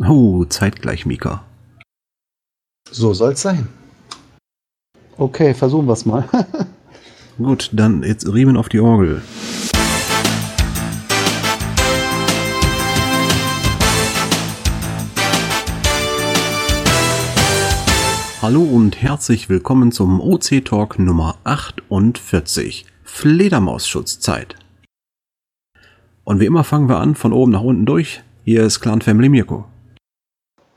Oh, zeitgleich, Mika. So soll's sein. Okay, versuchen wir's mal. Gut, dann jetzt Riemen auf die Orgel. Hallo und herzlich willkommen zum OC Talk Nummer 48. Fledermausschutzzeit. Und wie immer fangen wir an von oben nach unten durch. Hier ist Clan Family Mirko.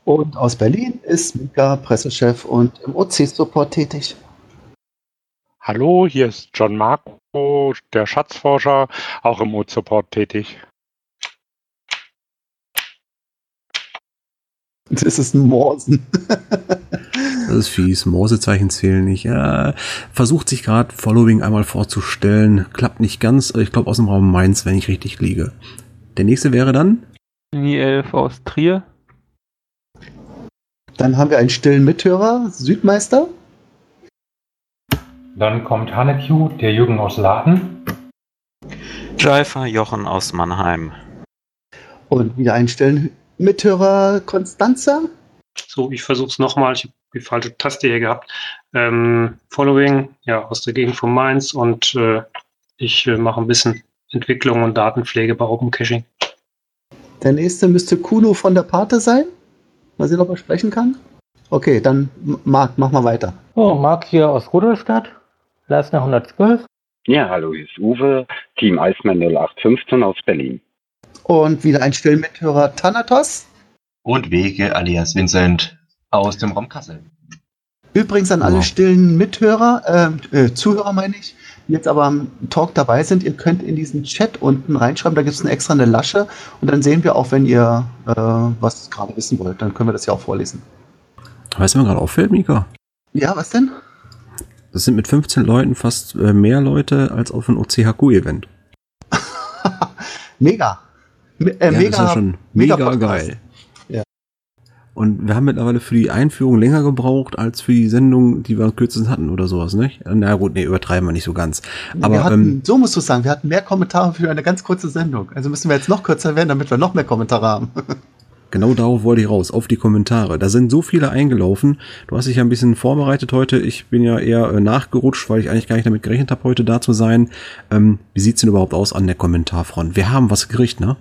Und aus Berlin ist Mika Pressechef und im OC-Support tätig. Hallo, hier ist John Marco, der Schatzforscher, auch im OC-Support tätig. Das ist ein Morsen. das ist fies. Morsezeichen zählen nicht. Ja, versucht sich gerade Following einmal vorzustellen. Klappt nicht ganz. Ich glaube aus dem Raum Mainz, wenn ich richtig liege. Der nächste wäre dann? Die 11 aus Trier. Dann haben wir einen stillen Mithörer, Südmeister. Dann kommt Hanekyu, der Jürgen aus Laden. Jaifa Jochen aus Mannheim. Und wieder einen stillen Mithörer, Konstanza. So, ich versuche es nochmal. Ich habe die falsche Taste hier gehabt. Ähm, Following, ja, aus der Gegend von Mainz und äh, ich äh, mache ein bisschen Entwicklung und Datenpflege bei Open Caching. Der nächste müsste Kuno von der Pate sein. Mal sehen, ob er sprechen kann. Okay, dann Marc, mach mal weiter. Oh, Marc hier aus Rudolstadt, Leistner 112. Ja, hallo, hier ist Uwe, Team Eismann 0815 aus Berlin. Und wieder ein Stillmithörer Thanatos. Und Wege alias Vincent aus dem Raum Kassel. Übrigens an alle wow. stillen Mithörer, äh, äh, Zuhörer meine ich, die jetzt aber am Talk dabei sind, ihr könnt in diesen Chat unten reinschreiben, da gibt es eine extra eine Lasche und dann sehen wir auch, wenn ihr äh, was gerade wissen wollt, dann können wir das ja auch vorlesen. Weißt du, mir gerade auffällt, Mika? Ja, was denn? Das sind mit 15 Leuten fast äh, mehr Leute als auf ein OCHQ-Event. mega. M äh, ja, mega. Das ist ja schon mega, mega geil. Und wir haben mittlerweile für die Einführung länger gebraucht als für die Sendung, die wir kürzestens hatten oder sowas, nicht? Na gut, nee, übertreiben wir nicht so ganz. Aber hatten, ähm, so musst du sagen, wir hatten mehr Kommentare für eine ganz kurze Sendung. Also müssen wir jetzt noch kürzer werden, damit wir noch mehr Kommentare haben. Genau darauf wollte ich raus, auf die Kommentare. Da sind so viele eingelaufen. Du hast dich ja ein bisschen vorbereitet heute. Ich bin ja eher äh, nachgerutscht, weil ich eigentlich gar nicht damit gerechnet habe, heute da zu sein. Ähm, wie sieht's denn überhaupt aus an der Kommentarfront? Wir haben was gekriegt, ne?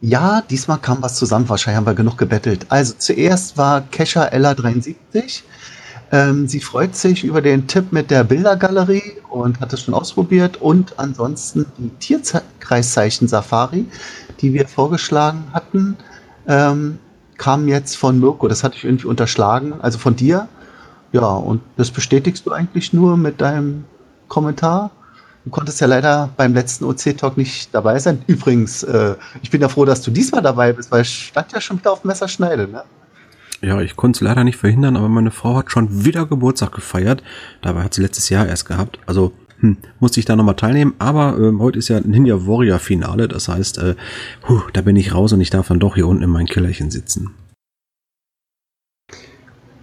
Ja, diesmal kam was zusammen. Wahrscheinlich haben wir genug gebettelt. Also zuerst war Kesha Ella 73. Ähm, sie freut sich über den Tipp mit der Bildergalerie und hat es schon ausprobiert. Und ansonsten die Tierkreiszeichen Safari, die wir vorgeschlagen hatten, ähm, kam jetzt von Mirko. Das hatte ich irgendwie unterschlagen, also von dir. Ja, und das bestätigst du eigentlich nur mit deinem Kommentar. Du konntest ja leider beim letzten OC-Talk nicht dabei sein. Übrigens, äh, ich bin ja froh, dass du diesmal dabei bist, weil es stand ja schon wieder auf Messerschneide, ne? Ja, ich konnte es leider nicht verhindern, aber meine Frau hat schon wieder Geburtstag gefeiert. Dabei hat sie letztes Jahr erst gehabt. Also hm, musste ich da nochmal teilnehmen. Aber äh, heute ist ja ein Ninja Warrior Finale. Das heißt, äh, puh, da bin ich raus und ich darf dann doch hier unten in mein Kellerchen sitzen.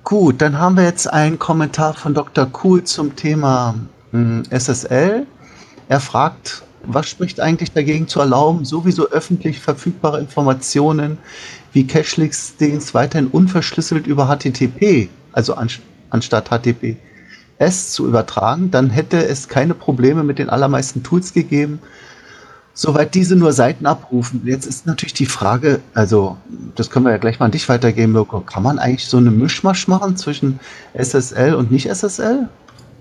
Gut, dann haben wir jetzt einen Kommentar von Dr. Kuhl zum Thema hm, SSL. Er fragt, was spricht eigentlich dagegen zu erlauben, sowieso öffentlich verfügbare Informationen wie Cachelix-Dienst weiterhin unverschlüsselt über HTTP, also an, anstatt HTTPS zu übertragen, dann hätte es keine Probleme mit den allermeisten Tools gegeben, soweit diese nur Seiten abrufen. Jetzt ist natürlich die Frage, also das können wir ja gleich mal an dich weitergeben, Mirko. Kann man eigentlich so eine Mischmasch machen zwischen SSL und nicht SSL?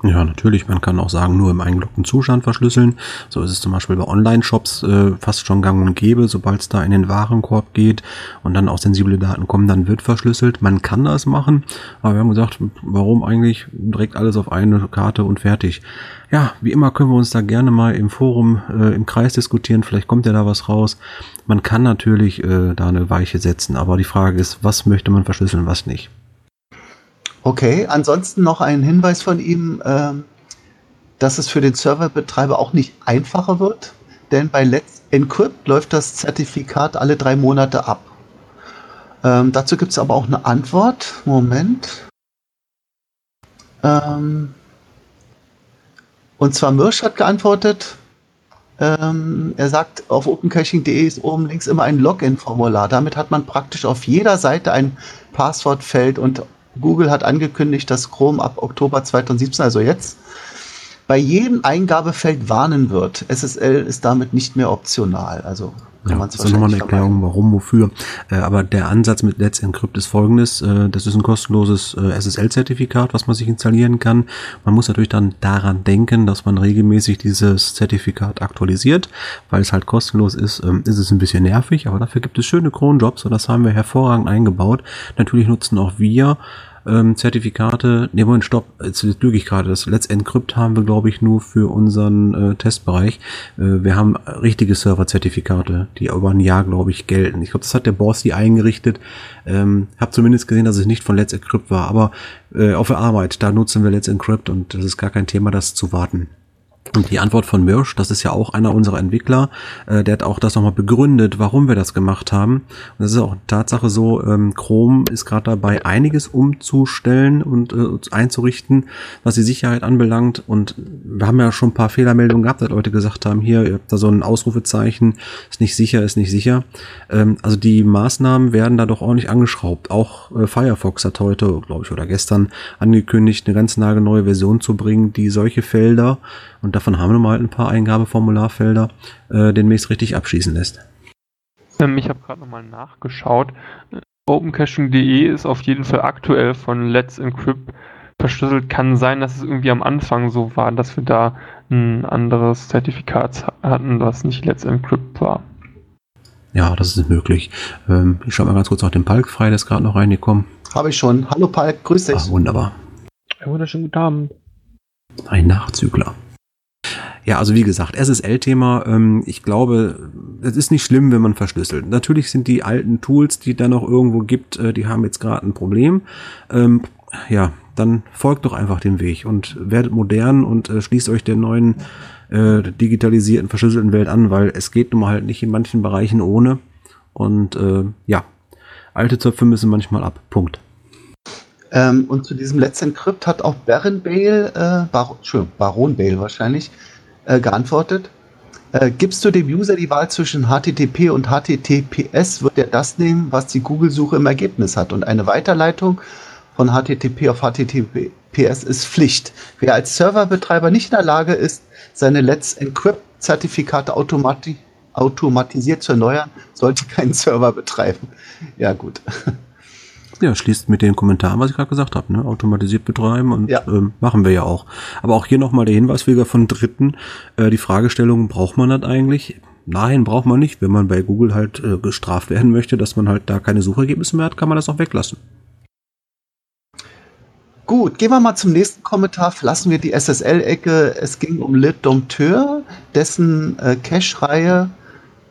Ja, natürlich. Man kann auch sagen, nur im eingeloggten Zustand verschlüsseln. So ist es zum Beispiel bei Online-Shops äh, fast schon gang und gäbe. Sobald es da in den Warenkorb geht und dann auch sensible Daten kommen, dann wird verschlüsselt. Man kann das machen, aber wir haben gesagt, warum eigentlich direkt alles auf eine Karte und fertig. Ja, wie immer können wir uns da gerne mal im Forum, äh, im Kreis diskutieren. Vielleicht kommt ja da was raus. Man kann natürlich äh, da eine Weiche setzen, aber die Frage ist, was möchte man verschlüsseln, was nicht. Okay, ansonsten noch ein Hinweis von ihm, ähm, dass es für den Serverbetreiber auch nicht einfacher wird, denn bei Let's Encrypt läuft das Zertifikat alle drei Monate ab. Ähm, dazu gibt es aber auch eine Antwort. Moment. Ähm, und zwar Mirsch hat geantwortet, Ähm, er sagt, auf opencaching.de ist oben links immer ein Login-Formular. Damit hat man praktisch auf jeder Seite ein Passwortfeld und Google hat angekündigt, dass Chrome ab Oktober 2017, also jetzt, bei jedem Eingabefeld warnen wird. SSL ist damit nicht mehr optional. Also kann Ja, das ist nochmal eine Erklärung, warum, wofür. Äh, aber der Ansatz mit Let's Encrypt ist folgendes. Äh, das ist ein kostenloses äh, SSL-Zertifikat, was man sich installieren kann. Man muss natürlich dann daran denken, dass man regelmäßig dieses Zertifikat aktualisiert. Weil es halt kostenlos ist, ähm, ist es ein bisschen nervig, aber dafür gibt es schöne Cronjobs und das haben wir hervorragend eingebaut. Natürlich nutzen auch wir ähm, Zertifikate. Ne, Moment, stopp. Jetzt lüge ich gerade. Das Let's Encrypt haben wir, glaube ich, nur für unseren äh, Testbereich. Äh, wir haben richtige Server-Zertifikate, die über ein Jahr, glaube ich, gelten. Ich glaube, das hat der Boss die eingerichtet. Ähm, hab zumindest gesehen, dass es nicht von Let's Encrypt war. Aber äh, auf der Arbeit, da nutzen wir Let's Encrypt und das ist gar kein Thema, das zu warten. Und die Antwort von Mirsch, das ist ja auch einer unserer Entwickler, äh, der hat auch das nochmal begründet, warum wir das gemacht haben. Und das ist auch Tatsache so, ähm, Chrome ist gerade dabei, einiges umzustellen und äh, einzurichten, was die Sicherheit anbelangt. Und wir haben ja schon ein paar Fehlermeldungen gehabt, dass Leute gesagt haben, hier, ihr habt da so ein Ausrufezeichen, ist nicht sicher, ist nicht sicher. Ähm, also die Maßnahmen werden da doch ordentlich angeschraubt. Auch äh, Firefox hat heute, glaube ich, oder gestern angekündigt, eine ganz nagelneue Version zu bringen, die solche Felder und davon haben wir mal halt ein paar Eingabeformularfelder, äh, demnächst richtig abschließen lässt. Ähm, ich habe gerade nochmal nachgeschaut. OpenCaching.de ist auf jeden Fall aktuell von Let's Encrypt verschlüsselt. Kann sein, dass es irgendwie am Anfang so war, dass wir da ein anderes Zertifikat hatten, was nicht Let's Encrypt war. Ja, das ist möglich. Ähm, ich schaue mal ganz kurz auf den Palk frei, der ist gerade noch reingekommen. Habe ich schon. Hallo Palk, grüß dich. Ah, wunderbar. Ja, wunderschönen guten Abend. Ein Nachzügler. Ja, also wie gesagt, SSL-Thema, ähm, ich glaube, es ist nicht schlimm, wenn man verschlüsselt. Natürlich sind die alten Tools, die da noch irgendwo gibt, äh, die haben jetzt gerade ein Problem. Ähm, ja, dann folgt doch einfach dem Weg und werdet modern und äh, schließt euch der neuen äh, digitalisierten, verschlüsselten Welt an, weil es geht nun mal halt nicht in manchen Bereichen ohne. Und äh, ja, alte Zöpfe müssen manchmal ab. Punkt. Ähm, und zu diesem Let's Encrypt hat auch Baron Bale, äh, Bar Baron Bale wahrscheinlich, äh, geantwortet. Äh, gibst du dem User die Wahl zwischen HTTP und HTTPS, wird er das nehmen, was die Google-Suche im Ergebnis hat. Und eine Weiterleitung von HTTP auf HTTPS ist Pflicht. Wer als Serverbetreiber nicht in der Lage ist, seine Let's Encrypt-Zertifikate automati automatisiert zu erneuern, sollte keinen Server betreiben. Ja, gut. Ja, schließt mit den Kommentaren, was ich gerade gesagt habe, ne? automatisiert betreiben und Ja. ähm, machen wir ja auch. Aber auch hier nochmal der Hinweis wieder von Dritten, äh, die Fragestellung, braucht man das eigentlich? Nein, braucht man nicht. Wenn man bei Google halt äh, gestraft werden möchte, dass man halt da keine Suchergebnisse mehr hat, kann man das auch weglassen. Gut, gehen wir mal zum nächsten Kommentar. Verlassen wir die SSL-Ecke. Es ging um Le Dompteur, dessen äh, Cache-Reihe,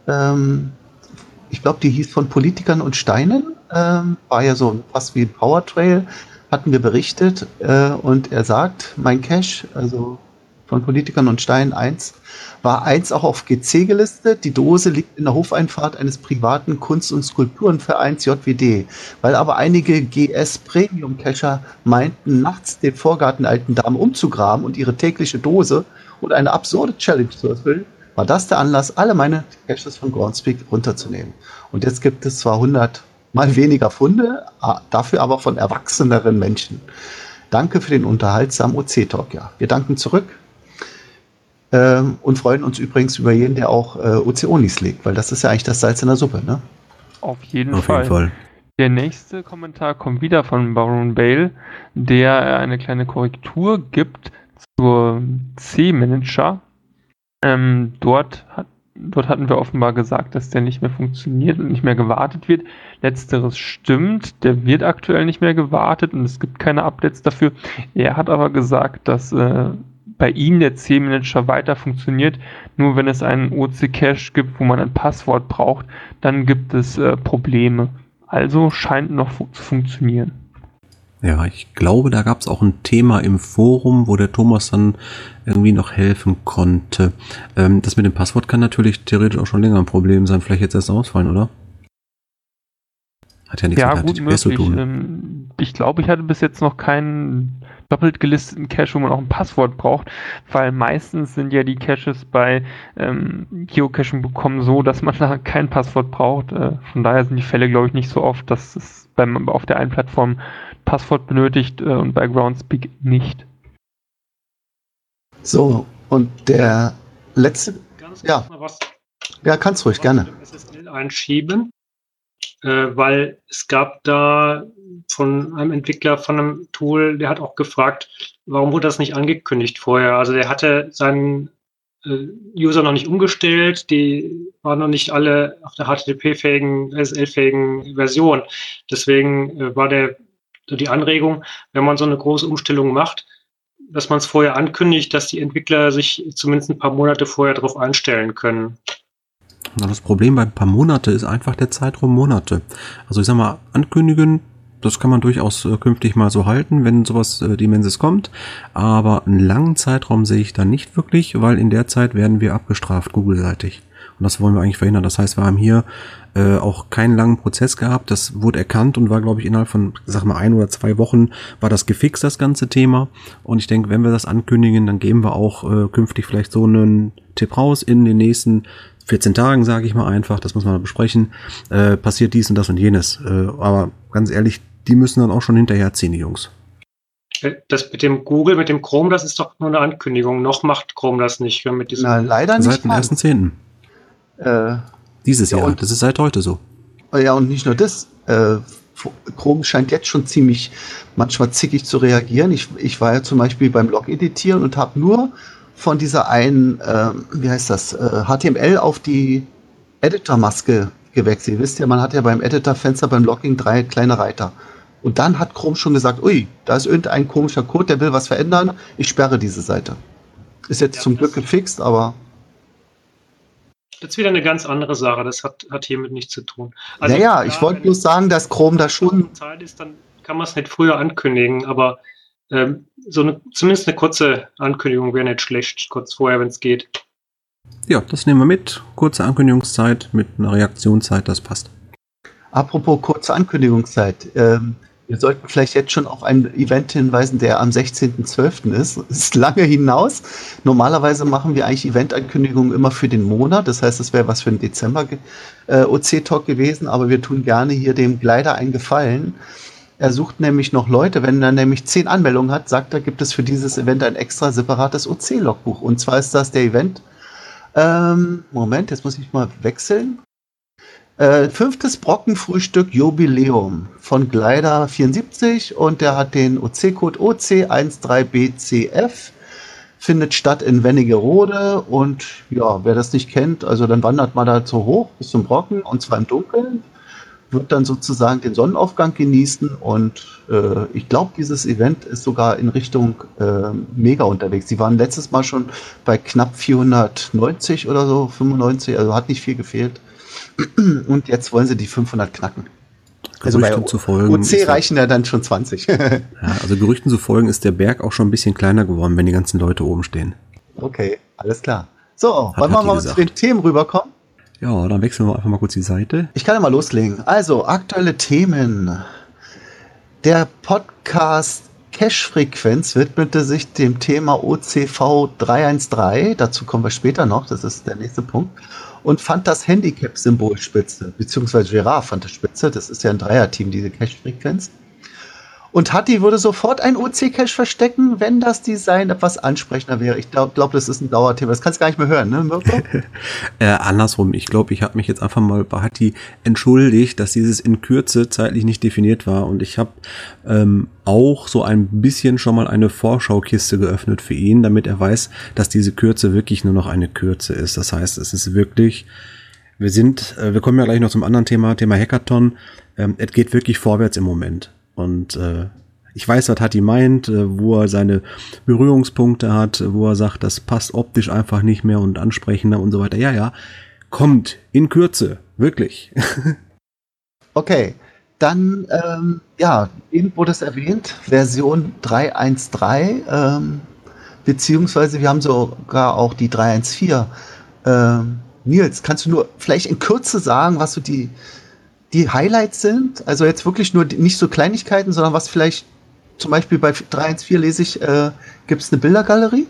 ähm, ich glaube, die hieß von Politikern und Steinen, ähm, war ja so fast wie ein Powertrail, hatten wir berichtet. Äh, und er sagt, mein Cache, also von Politikern und Steinen 1, war 1 auch auf GC gelistet. Die Dose liegt in der Hofeinfahrt eines privaten Kunst- und Skulpturenvereins JWD. Weil aber einige GS Premium Cacher meinten, nachts den Vorgarten alten Dame umzugraben und ihre tägliche Dose und eine absurde Challenge zu erfüllen, war das der Anlass, alle meine Caches von Groundspeak runterzunehmen. Und jetzt gibt es zwar 100 mal weniger Funde, dafür aber von erwachseneren Menschen. Danke für den unterhaltsamen OC-Talk. Ja, wir danken zurück ähm, und freuen uns übrigens über jeden, der auch äh, OC-Onis legt, weil das ist ja eigentlich das Salz in der Suppe. Ne? Auf jeden Auf Fall. jeden Fall. Der nächste Kommentar kommt wieder von Baron Bale, der eine kleine Korrektur gibt zur C-Manager. Ähm, dort, hat, dort hatten wir offenbar gesagt, dass der nicht mehr funktioniert und nicht mehr gewartet wird. Letzteres stimmt, der wird aktuell nicht mehr gewartet und es gibt keine Updates dafür. Er hat aber gesagt, dass äh, bei ihm der C-Manager weiter funktioniert, nur wenn es einen OC-Cache gibt, wo man ein Passwort braucht, dann gibt es äh, Probleme. Also scheint noch fu zu funktionieren. Ja, ich glaube, da gab es auch ein Thema im Forum, wo der Thomas dann irgendwie noch helfen konnte. Ähm, das mit dem Passwort kann natürlich theoretisch auch schon länger ein Problem sein. Vielleicht jetzt erst ausfallen, oder? Hat ja nichts Ja, mit gut HTTPS zu möglich. tun. Ähm, ich glaube, ich hatte bis jetzt noch keinen doppelt gelisteten Cache, wo man auch ein Passwort braucht, weil meistens sind ja die Caches bei ähm, Geocaching bekommen so, dass man da kein Passwort braucht. Äh, von daher sind die Fälle, glaube ich, nicht so oft, dass es beim, auf der einen Plattform Passwort benötigt äh, und bei Groundspeak nicht. So, und der letzte. Ganz Ja. was Ja, kannst ruhig, gerne. SSL einschieben, äh, weil es gab da von einem Entwickler von einem Tool, der hat auch gefragt, warum wurde das nicht angekündigt vorher? Also der hatte seinen äh, User noch nicht umgestellt, die waren noch nicht alle auf der HTTP-fähigen, SSL-fähigen Version. Deswegen äh, war der die Anregung, wenn man so eine große Umstellung macht, dass man es vorher ankündigt, dass die Entwickler sich zumindest ein paar Monate vorher darauf einstellen können. Das Problem bei ein paar Monate ist einfach der Zeitraum Monate. Also ich sag mal, ankündigen, das kann man durchaus äh, künftig mal so halten, wenn sowas äh, Immenses kommt. Aber einen langen Zeitraum sehe ich da nicht wirklich, weil in der Zeit werden wir abgestraft, Google-seitig. Und das wollen wir eigentlich verhindern. Das heißt, wir haben hier äh, auch keinen langen Prozess gehabt. Das wurde erkannt und war, glaube ich, innerhalb von, sag mal, ein oder zwei Wochen war das gefixt, das ganze Thema. Und ich denke, wenn wir das ankündigen, dann geben wir auch äh, künftig vielleicht so einen Tipp raus in den nächsten 14 Tagen, sage ich mal einfach, das muss man mal besprechen, äh, passiert dies und das und jenes. Äh, aber ganz ehrlich, die müssen dann auch schon hinterherziehen, die Jungs. Das mit dem Google, mit dem Chrome, das ist doch nur eine Ankündigung. Noch macht Chrome das nicht. Mit diesem Na, leider nicht. Seit dem 1.10. Äh, Dieses Ja, Jahr. und- Das ist seit heute so. ja, und nicht nur das. Äh, Chrome scheint jetzt schon ziemlich manchmal zickig zu reagieren. Ich, ich war ja zum Beispiel beim Log editieren und habe nur von dieser einen, äh, wie heißt das, äh, HTML auf die Editor-Maske gewechselt. Ihr wisst ja, man hat ja beim Editor-Fenster beim Logging drei kleine Reiter. Und dann hat Chrome schon gesagt, ui, da ist irgendein komischer Code, der will was verändern. Ich sperre diese Seite. Ist jetzt Ja, zum Glück gefixt, aber Das ist wieder eine ganz andere Sache. Das hat, hat hiermit nichts zu tun. naja, klar, ich wollte wenn bloß sagen, dass Chrome da schon Zeit ist, dann kann man es nicht früher ankündigen. Aber ähm, so eine, zumindest eine kurze Ankündigung wäre nicht schlecht, kurz vorher, wenn es geht. Ja, das nehmen wir mit. Kurze Ankündigungszeit mit einer Reaktionszeit, das passt. Apropos kurze Ankündigungszeit. Ähm, wir sollten vielleicht jetzt schon auf ein Event hinweisen, der am 16.12. ist. Ist lange hinaus. Normalerweise machen wir eigentlich Event-Ankündigungen immer für den Monat. Das heißt, es wäre was für den Dezember äh, OC-Talk gewesen, aber wir tun gerne hier dem Gleiter einen Gefallen. Er sucht nämlich noch Leute. Wenn er nämlich zehn Anmeldungen hat, sagt er, gibt es für dieses Event ein extra separates OC-Logbuch. Und zwar ist das der Event. Ähm, Moment, jetzt muss ich mal wechseln. Äh, fünftes Brockenfrühstück Jubiläum von Glider 74 und der hat den OC-Code OC13BCF. Findet statt in Wennigerode und ja, wer das nicht kennt, also dann wandert man da so hoch bis zum Brocken und zwar im Dunkeln, wird dann sozusagen den Sonnenaufgang genießen und äh, ich glaube, dieses Event ist sogar in Richtung äh, Mega unterwegs. Sie waren letztes Mal schon bei knapp 490 oder so, 95, also hat nicht viel gefehlt. Und jetzt wollen sie die 500 knacken. Also bei Gerüchten zu folgen. OC reichen ja dann schon 20. Ja, also Gerüchten zu folgen ist der Berg auch schon ein bisschen kleiner geworden, wenn die ganzen Leute oben stehen. okay, alles klar. So, Hat wollen wir mal zu den Themen rüberkommen? Ja, dann wechseln wir einfach mal kurz die Seite. Ich kann ja mal loslegen. Also, aktuelle Themen. Der Podcast Cache-Frequenz widmete sich dem Thema OCV 313. Dazu kommen wir später noch. Das ist der nächste Punkt. Und fand das Handicap-Symbol spitze. Beziehungsweise Gerard fand es spitze. Das ist ja ein Dreier-Team, diese Cache-Frequenz. Und Hatti würde sofort ein OC-Cache verstecken, wenn das Design etwas ansprechender wäre. Ich glaube, glaub, das ist ein Dauerthema. Das kannst du gar nicht mehr hören, ne, Mirko? Äh, andersrum, ich glaube, ich habe mich jetzt einfach mal bei Hatti entschuldigt, dass dieses in Kürze zeitlich nicht definiert war. Und ich habe ähm, auch so ein bisschen schon mal eine Vorschaukiste geöffnet für ihn, damit er weiß, dass diese Kürze wirklich nur noch eine Kürze ist. Das heißt, es ist wirklich, wir sind, äh, wir kommen ja gleich noch zum anderen Thema, Thema Hackathon. Ähm, es geht wirklich vorwärts im Moment. Und äh, ich weiß, was Hatti meint, äh, wo er seine Berührungspunkte hat, wo er sagt, das passt optisch einfach nicht mehr und ansprechender und so weiter. Ja, ja, kommt in Kürze, wirklich. Okay, dann, ähm, ja, eben wurde es erwähnt, Version 3.1.3, ähm, beziehungsweise wir haben sogar auch die 3.1.4. Ähm, Nils, kannst du nur vielleicht in Kürze sagen, was so die die Highlights sind. Also jetzt wirklich nur nicht so Kleinigkeiten, sondern was vielleicht zum Beispiel bei 314 lese ich, äh, gibt es eine Bildergalerie?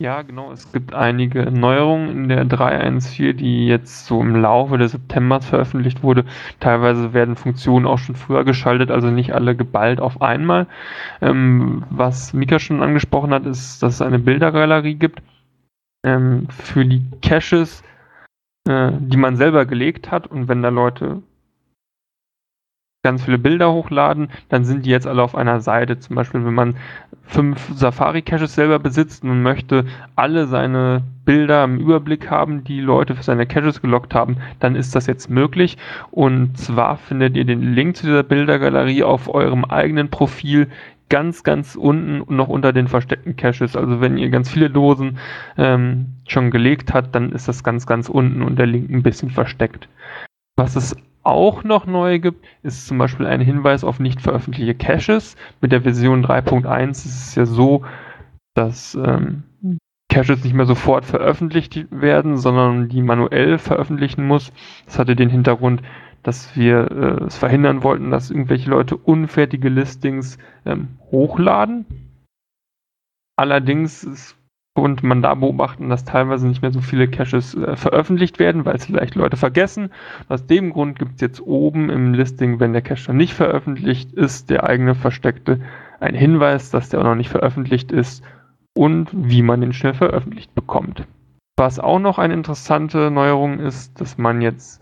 Ja, genau. Es gibt einige Neuerungen in der 3.1.4, die jetzt so im Laufe des Septembers veröffentlicht wurde. Teilweise werden Funktionen auch schon früher geschaltet, also nicht alle geballt auf einmal. Ähm, was Mika schon angesprochen hat, ist, dass es eine Bildergalerie gibt ähm, für die Caches, äh, die man selber gelegt hat. Und wenn da Leute ganz viele Bilder hochladen, dann sind die jetzt alle auf einer Seite. Zum Beispiel, wenn man fünf Safari-Caches selber besitzt und möchte alle seine Bilder im Überblick haben, die Leute für seine Caches gelockt haben, dann ist das jetzt möglich. Und zwar findet ihr den Link zu dieser Bildergalerie auf eurem eigenen Profil ganz, ganz unten und noch unter den versteckten Caches. Also wenn ihr ganz viele Dosen ähm, schon gelegt habt, dann ist das ganz, ganz unten und der Link ein bisschen versteckt. Was es auch noch neu gibt, ist zum Beispiel ein Hinweis auf nicht veröffentlichte Caches. Mit der Version 3.1 ist es ja so, dass ähm, Caches nicht mehr sofort veröffentlicht werden, sondern die manuell veröffentlichen muss. Das hatte den Hintergrund, dass wir äh, es verhindern wollten, dass irgendwelche Leute unfertige Listings ähm, hochladen. Allerdings ist konnte man da beobachten, dass teilweise nicht mehr so viele Caches äh, veröffentlicht werden, weil es vielleicht Leute vergessen. Aus dem Grund gibt es jetzt oben im Listing, wenn der Cache noch nicht veröffentlicht ist, der eigene versteckte, ein Hinweis, dass der auch noch nicht veröffentlicht ist und wie man den schnell veröffentlicht bekommt. Was auch noch eine interessante Neuerung ist, dass man jetzt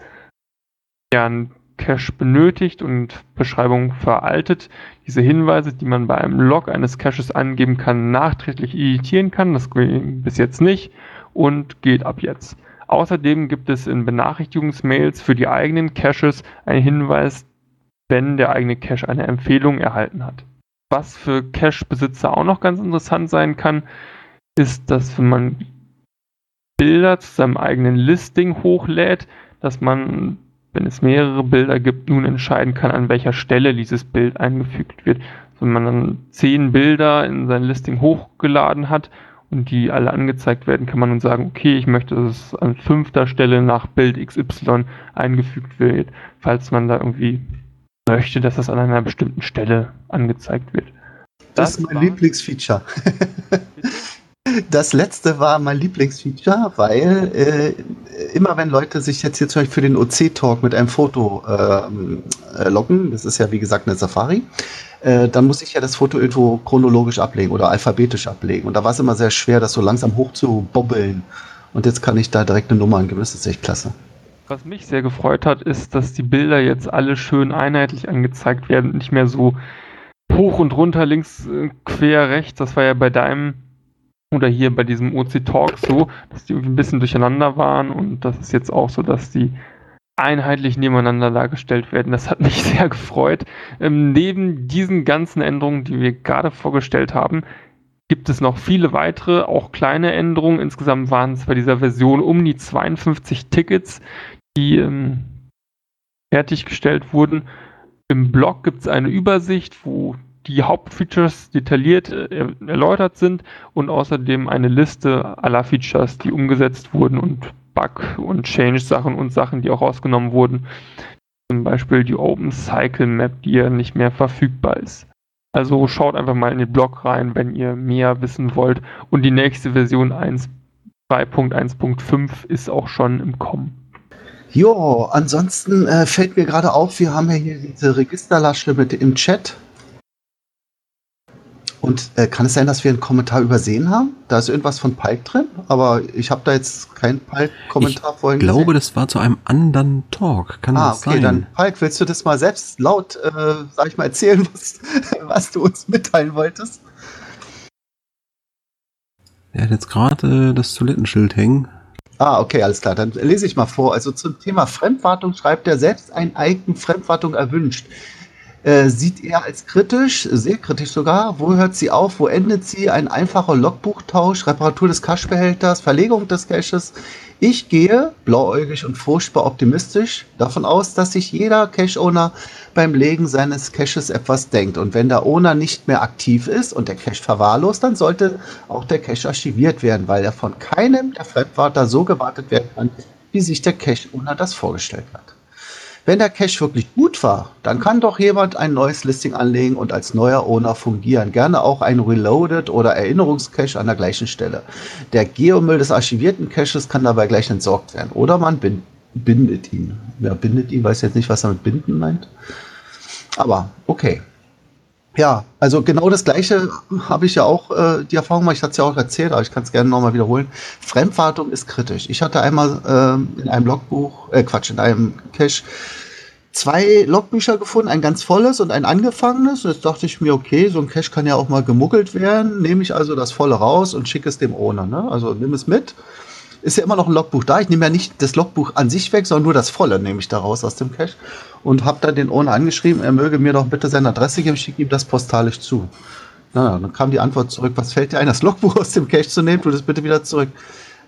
ja Cache benötigt und Beschreibung veraltet, diese Hinweise, die man bei einem Log eines Caches angeben kann, nachträglich editieren kann. Das ging bis jetzt nicht und geht ab jetzt. Außerdem gibt es in Benachrichtigungsmails für die eigenen Caches einen Hinweis, wenn der eigene Cache eine Empfehlung erhalten hat. Was für Cache-Besitzer auch noch ganz interessant sein kann, ist, dass wenn man Bilder zu seinem eigenen Listing hochlädt, dass man wenn es mehrere Bilder gibt, nun entscheiden kann, an welcher Stelle dieses Bild eingefügt wird. Also wenn man dann zehn Bilder in sein Listing hochgeladen hat und die alle angezeigt werden, kann man nun sagen, okay, ich möchte, dass es an fünfter Stelle nach Bild XY eingefügt wird, falls man da irgendwie möchte, dass das an einer bestimmten Stelle angezeigt wird. Das, das ist mein Lieblingsfeature. Das letzte war mein Lieblingsfeature, weil äh, immer wenn Leute sich jetzt hier zum Beispiel für den OC-Talk mit einem Foto äh, loggen, das ist ja wie gesagt eine Safari, äh, dann muss ich ja das Foto irgendwo chronologisch ablegen oder alphabetisch ablegen. Und da war es immer sehr schwer, das so langsam hoch zu bobbeln. Und jetzt kann ich da direkt eine Nummer angeben. Das ist echt klasse. Was mich sehr gefreut hat, ist, dass die Bilder jetzt alle schön einheitlich angezeigt werden, nicht mehr so hoch und runter, links, äh, quer, rechts. Das war ja bei deinem oder hier bei diesem OC Talk so, dass die irgendwie ein bisschen durcheinander waren und das ist jetzt auch so, dass die einheitlich nebeneinander dargestellt werden. Das hat mich sehr gefreut. Ähm, neben diesen ganzen Änderungen, die wir gerade vorgestellt haben, gibt es noch viele weitere, auch kleine Änderungen. Insgesamt waren es bei dieser Version um die 52 Tickets, die ähm, fertiggestellt wurden. Im Blog gibt es eine Übersicht, wo die Hauptfeatures detailliert äh, erläutert sind und außerdem eine Liste aller Features, die umgesetzt wurden und Bug- und Change-Sachen und Sachen, die auch rausgenommen wurden. Zum Beispiel die Open Cycle Map, die ja nicht mehr verfügbar ist. Also schaut einfach mal in den Blog rein, wenn ihr mehr wissen wollt. Und die nächste Version 3.1.5 ist auch schon im Kommen. Jo, ansonsten äh, fällt mir gerade auf, wir haben ja hier diese Registerlasche mit im Chat. Und äh, kann es sein, dass wir einen Kommentar übersehen haben? Da ist irgendwas von Pike drin, aber ich habe da jetzt keinen Pike-Kommentar vorhin Ich glaube, das war zu einem anderen Talk. Kann ah, das okay, sein? dann Pike, willst du das mal selbst laut, äh, sag ich mal, erzählen, was, was du uns mitteilen wolltest? Er hat jetzt gerade äh, das Toilettenschild hängen. Ah, okay, alles klar. Dann lese ich mal vor. Also zum Thema Fremdwartung schreibt er selbst ein Icon Fremdwartung erwünscht. Äh, sieht er als kritisch, sehr kritisch sogar. Wo hört sie auf? Wo endet sie? Ein einfacher Logbuchtausch, Reparatur des Cache-Behälters, Verlegung des Caches. Ich gehe, blauäugig und furchtbar optimistisch, davon aus, dass sich jeder Cache-Owner beim Legen seines Caches etwas denkt. Und wenn der Owner nicht mehr aktiv ist und der Cache verwahrlost, dann sollte auch der Cache archiviert werden, weil er von keinem der Fremdwarter so gewartet werden kann, wie sich der Cache-Owner das vorgestellt hat. Wenn der Cache wirklich gut war, dann kann doch jemand ein neues Listing anlegen und als neuer Owner fungieren. Gerne auch ein Reloaded oder Erinnerungscache an der gleichen Stelle. Der Geomüll des archivierten Caches kann dabei gleich entsorgt werden. Oder man bin bindet ihn. Wer bindet ihn? Weiß jetzt nicht, was er mit binden meint. Aber okay. Ja, also genau das Gleiche habe ich ja auch äh, die Erfahrung gemacht. Ich hatte es ja auch erzählt, aber ich kann es gerne nochmal wiederholen. Fremdwartung ist kritisch. Ich hatte einmal äh, in einem Logbuch, äh, Quatsch, in einem Cache zwei Logbücher gefunden, ein ganz volles und ein angefangenes. Und jetzt dachte ich mir, okay, so ein Cache kann ja auch mal gemuggelt werden. Nehme ich also das volle raus und schicke es dem Owner. Ne? Also nimm es mit ist ja immer noch ein Logbuch da. Ich nehme ja nicht das Logbuch an sich weg, sondern nur das volle nehme ich da raus aus dem Cache und habe dann den Owner angeschrieben, er möge mir doch bitte seine Adresse geben, ich schicke ihm das postalisch zu. Na, dann kam die Antwort zurück, was fällt dir ein, das Logbuch aus dem Cache zu nehmen, tu das bitte wieder zurück.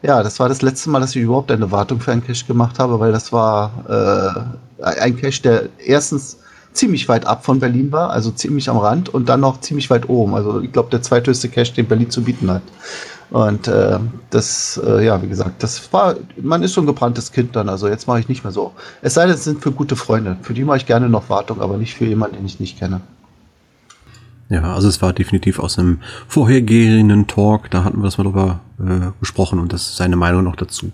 Ja, das war das letzte Mal, dass ich überhaupt eine Wartung für einen Cache gemacht habe, weil das war äh, ein Cache, der erstens ziemlich weit ab von Berlin war, also ziemlich am Rand und dann noch ziemlich weit oben. Also ich glaube, der zweithöchste Cache, den Berlin zu bieten hat. Und äh, das, äh, ja, wie gesagt, das war, man ist so ein gebranntes Kind dann, also jetzt mache ich nicht mehr so. Es sei denn, es sind für gute Freunde. Für die mache ich gerne noch Wartung, aber nicht für jemanden, den ich nicht kenne. Ja, also es war definitiv aus einem vorhergehenden Talk, da hatten wir das mal drüber äh, gesprochen und das ist seine Meinung noch dazu.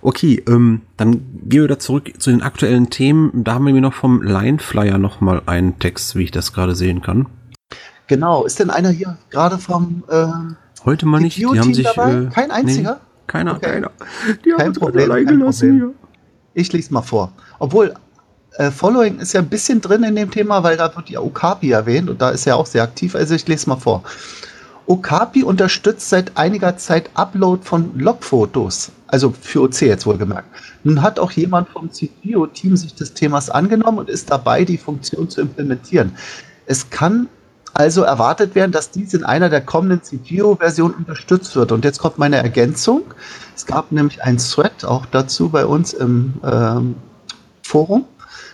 Okay, ähm, dann gehen wir da zurück zu den aktuellen Themen. Da haben wir mir noch vom Lineflyer noch mal einen Text, wie ich das gerade sehen kann. Genau, ist denn einer hier gerade vom äh Heute mal nicht. Die haben sich. Äh, kein einziger? Nee, keiner, Okay. keiner. Die haben Kein uns Problem, allein gelassen Problem. Ich lese mal vor. Obwohl, äh, Following ist ja ein bisschen drin in dem Thema, weil da wird die Okapi erwähnt und da ist er auch sehr aktiv. Also ich lese mal vor. Okapi unterstützt seit einiger Zeit Upload von Logfotos, also für OC jetzt wohlgemerkt. Nun hat auch jemand vom CPO-Team sich des Themas angenommen und ist dabei, die Funktion zu implementieren. Es kann also erwartet werden, dass dies in einer der kommenden CPO-Versionen unterstützt wird. Und jetzt kommt meine Ergänzung. Es gab nämlich ein Thread auch dazu bei uns im ähm, Forum,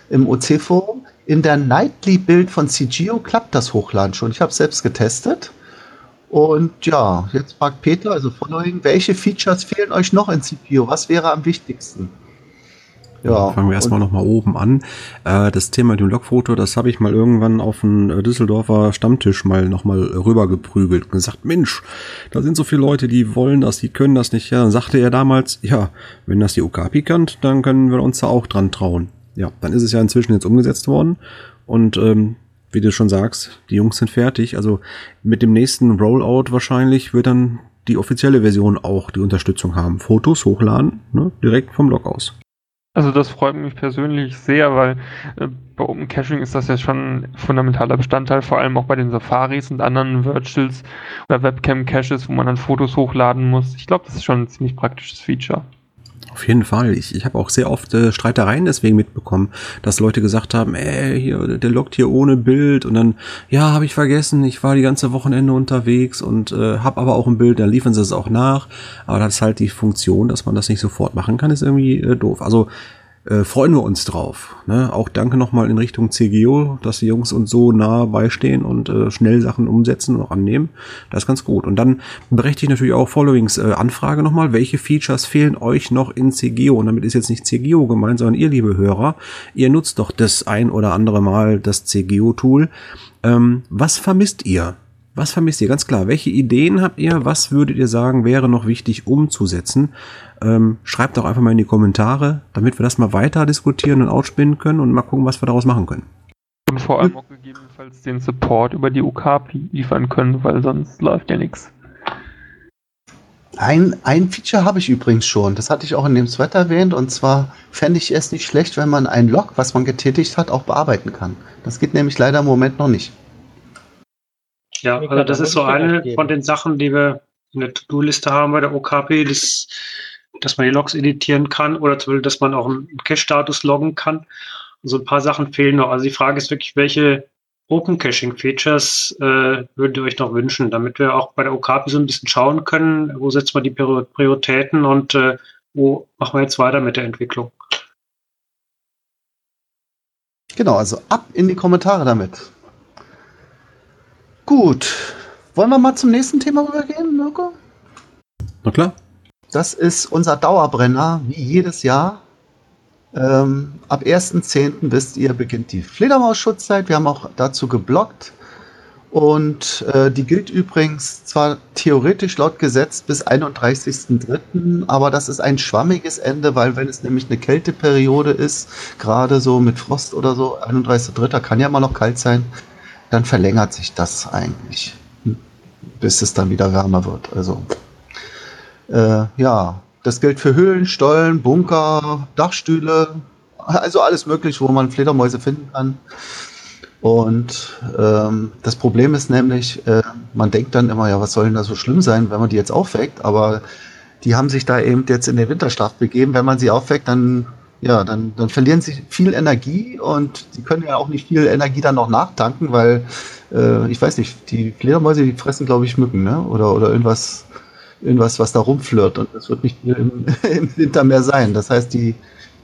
im OC-Forum. In der Nightly-Bild von CGO klappt das Hochladen schon. Ich habe es selbst getestet. Und ja, jetzt fragt Peter, also Following, welche Features fehlen euch noch in CPO? Was wäre am wichtigsten? Ja, Fangen wir erstmal und- noch mal oben an. Äh, das Thema mit dem Logfoto, das habe ich mal irgendwann auf einen äh, Düsseldorfer Stammtisch mal noch mal rübergeprügelt und gesagt, Mensch, da sind so viele Leute, die wollen das, die können das nicht. Ja, dann sagte er damals, ja, wenn das die Okapi kann, dann können wir uns da auch dran trauen. Ja, dann ist es ja inzwischen jetzt umgesetzt worden und ähm, wie du schon sagst, die Jungs sind fertig. Also mit dem nächsten Rollout wahrscheinlich wird dann die offizielle Version auch die Unterstützung haben. Fotos hochladen, ne, direkt vom Blog aus. Also das freut mich persönlich sehr, weil äh, bei Open Caching ist das ja schon ein fundamentaler Bestandteil, vor allem auch bei den Safaris und anderen Virtuals oder Webcam-Caches, wo man dann Fotos hochladen muss. Ich glaube, das ist schon ein ziemlich praktisches Feature. Auf jeden Fall. Ich, ich habe auch sehr oft äh, Streitereien deswegen mitbekommen, dass Leute gesagt haben, ey, hier, der loggt hier ohne Bild und dann, ja, habe ich vergessen, ich war die ganze Wochenende unterwegs und äh, habe aber auch ein Bild, dann liefern sie es auch nach. Aber das ist halt die Funktion, dass man das nicht sofort machen kann, ist irgendwie äh, doof. Also äh, freuen wir uns drauf. Ne? Auch danke nochmal in Richtung CGO, dass die Jungs uns so nah beistehen und äh, schnell Sachen umsetzen und auch annehmen. Das ist ganz gut. Und dann berechtigt natürlich auch Followings äh, Anfrage nochmal, welche Features fehlen euch noch in CGO? Und damit ist jetzt nicht CGO gemeint, sondern ihr, liebe Hörer, ihr nutzt doch das ein oder andere Mal das CGO-Tool. Ähm, was vermisst ihr? Was vermisst ihr? Ganz klar. Welche Ideen habt ihr? Was würdet ihr sagen, wäre noch wichtig umzusetzen? Ähm, schreibt doch einfach mal in die Kommentare, damit wir das mal weiter diskutieren und ausspinnen können und mal gucken, was wir daraus machen können. Und vor allem auch gegebenenfalls den Support über die Okapi liefern können, weil sonst läuft ja nichts. Ein, ein Feature habe ich übrigens schon. Das hatte ich auch in dem Thread erwähnt. Und zwar fände ich es nicht schlecht, wenn man ein Log, was man getätigt hat, auch bearbeiten kann. Das geht nämlich leider im Moment noch nicht. Ja, also das da ist so eine von den Sachen, die wir in der To-Do-Liste haben bei der OKP, das, dass man die Logs editieren kann oder zum Beispiel, dass man auch einen Cache-Status loggen kann. Und so ein paar Sachen fehlen noch. Also die Frage ist wirklich, welche Open Caching-Features äh, würdet ihr euch noch wünschen, damit wir auch bei der OKP so ein bisschen schauen können, wo setzen wir die Prior- Prioritäten und äh, wo machen wir jetzt weiter mit der Entwicklung. Genau, also ab in die Kommentare damit. Gut. Wollen wir mal zum nächsten Thema rübergehen, Mirko? Na klar. Das ist unser Dauerbrenner, wie jedes Jahr. Ähm, ab 1.10. wisst ihr, beginnt die Fledermaus-Schutzzeit. Wir haben auch dazu geblockt. Und äh, die gilt übrigens zwar theoretisch laut Gesetz bis 31.03., aber das ist ein schwammiges Ende, weil wenn es nämlich eine Kälteperiode ist, gerade so mit Frost oder so, 31.03. kann ja immer noch kalt sein, dann verlängert sich das eigentlich, bis es dann wieder wärmer wird. Also äh, ja, das gilt für Höhlen, Stollen, Bunker, Dachstühle, also alles mögliche, wo man Fledermäuse finden kann. Und ähm, das Problem ist nämlich, äh, man denkt dann immer, ja, was soll denn da so schlimm sein, wenn man die jetzt aufweckt? Aber die haben sich da eben jetzt in den Winterschlaf begeben. Wenn man sie aufweckt, dann, ja, dann, dann verlieren sie viel Energie und sie können ja auch nicht viel Energie dann noch nachtanken, weil äh, ich weiß nicht, die Fledermäuse, die fressen, glaube ich, Mücken, ne? Oder, oder irgendwas, irgendwas, was da rumflirrt und das wird nicht im, im Winter mehr sein. Das heißt, die,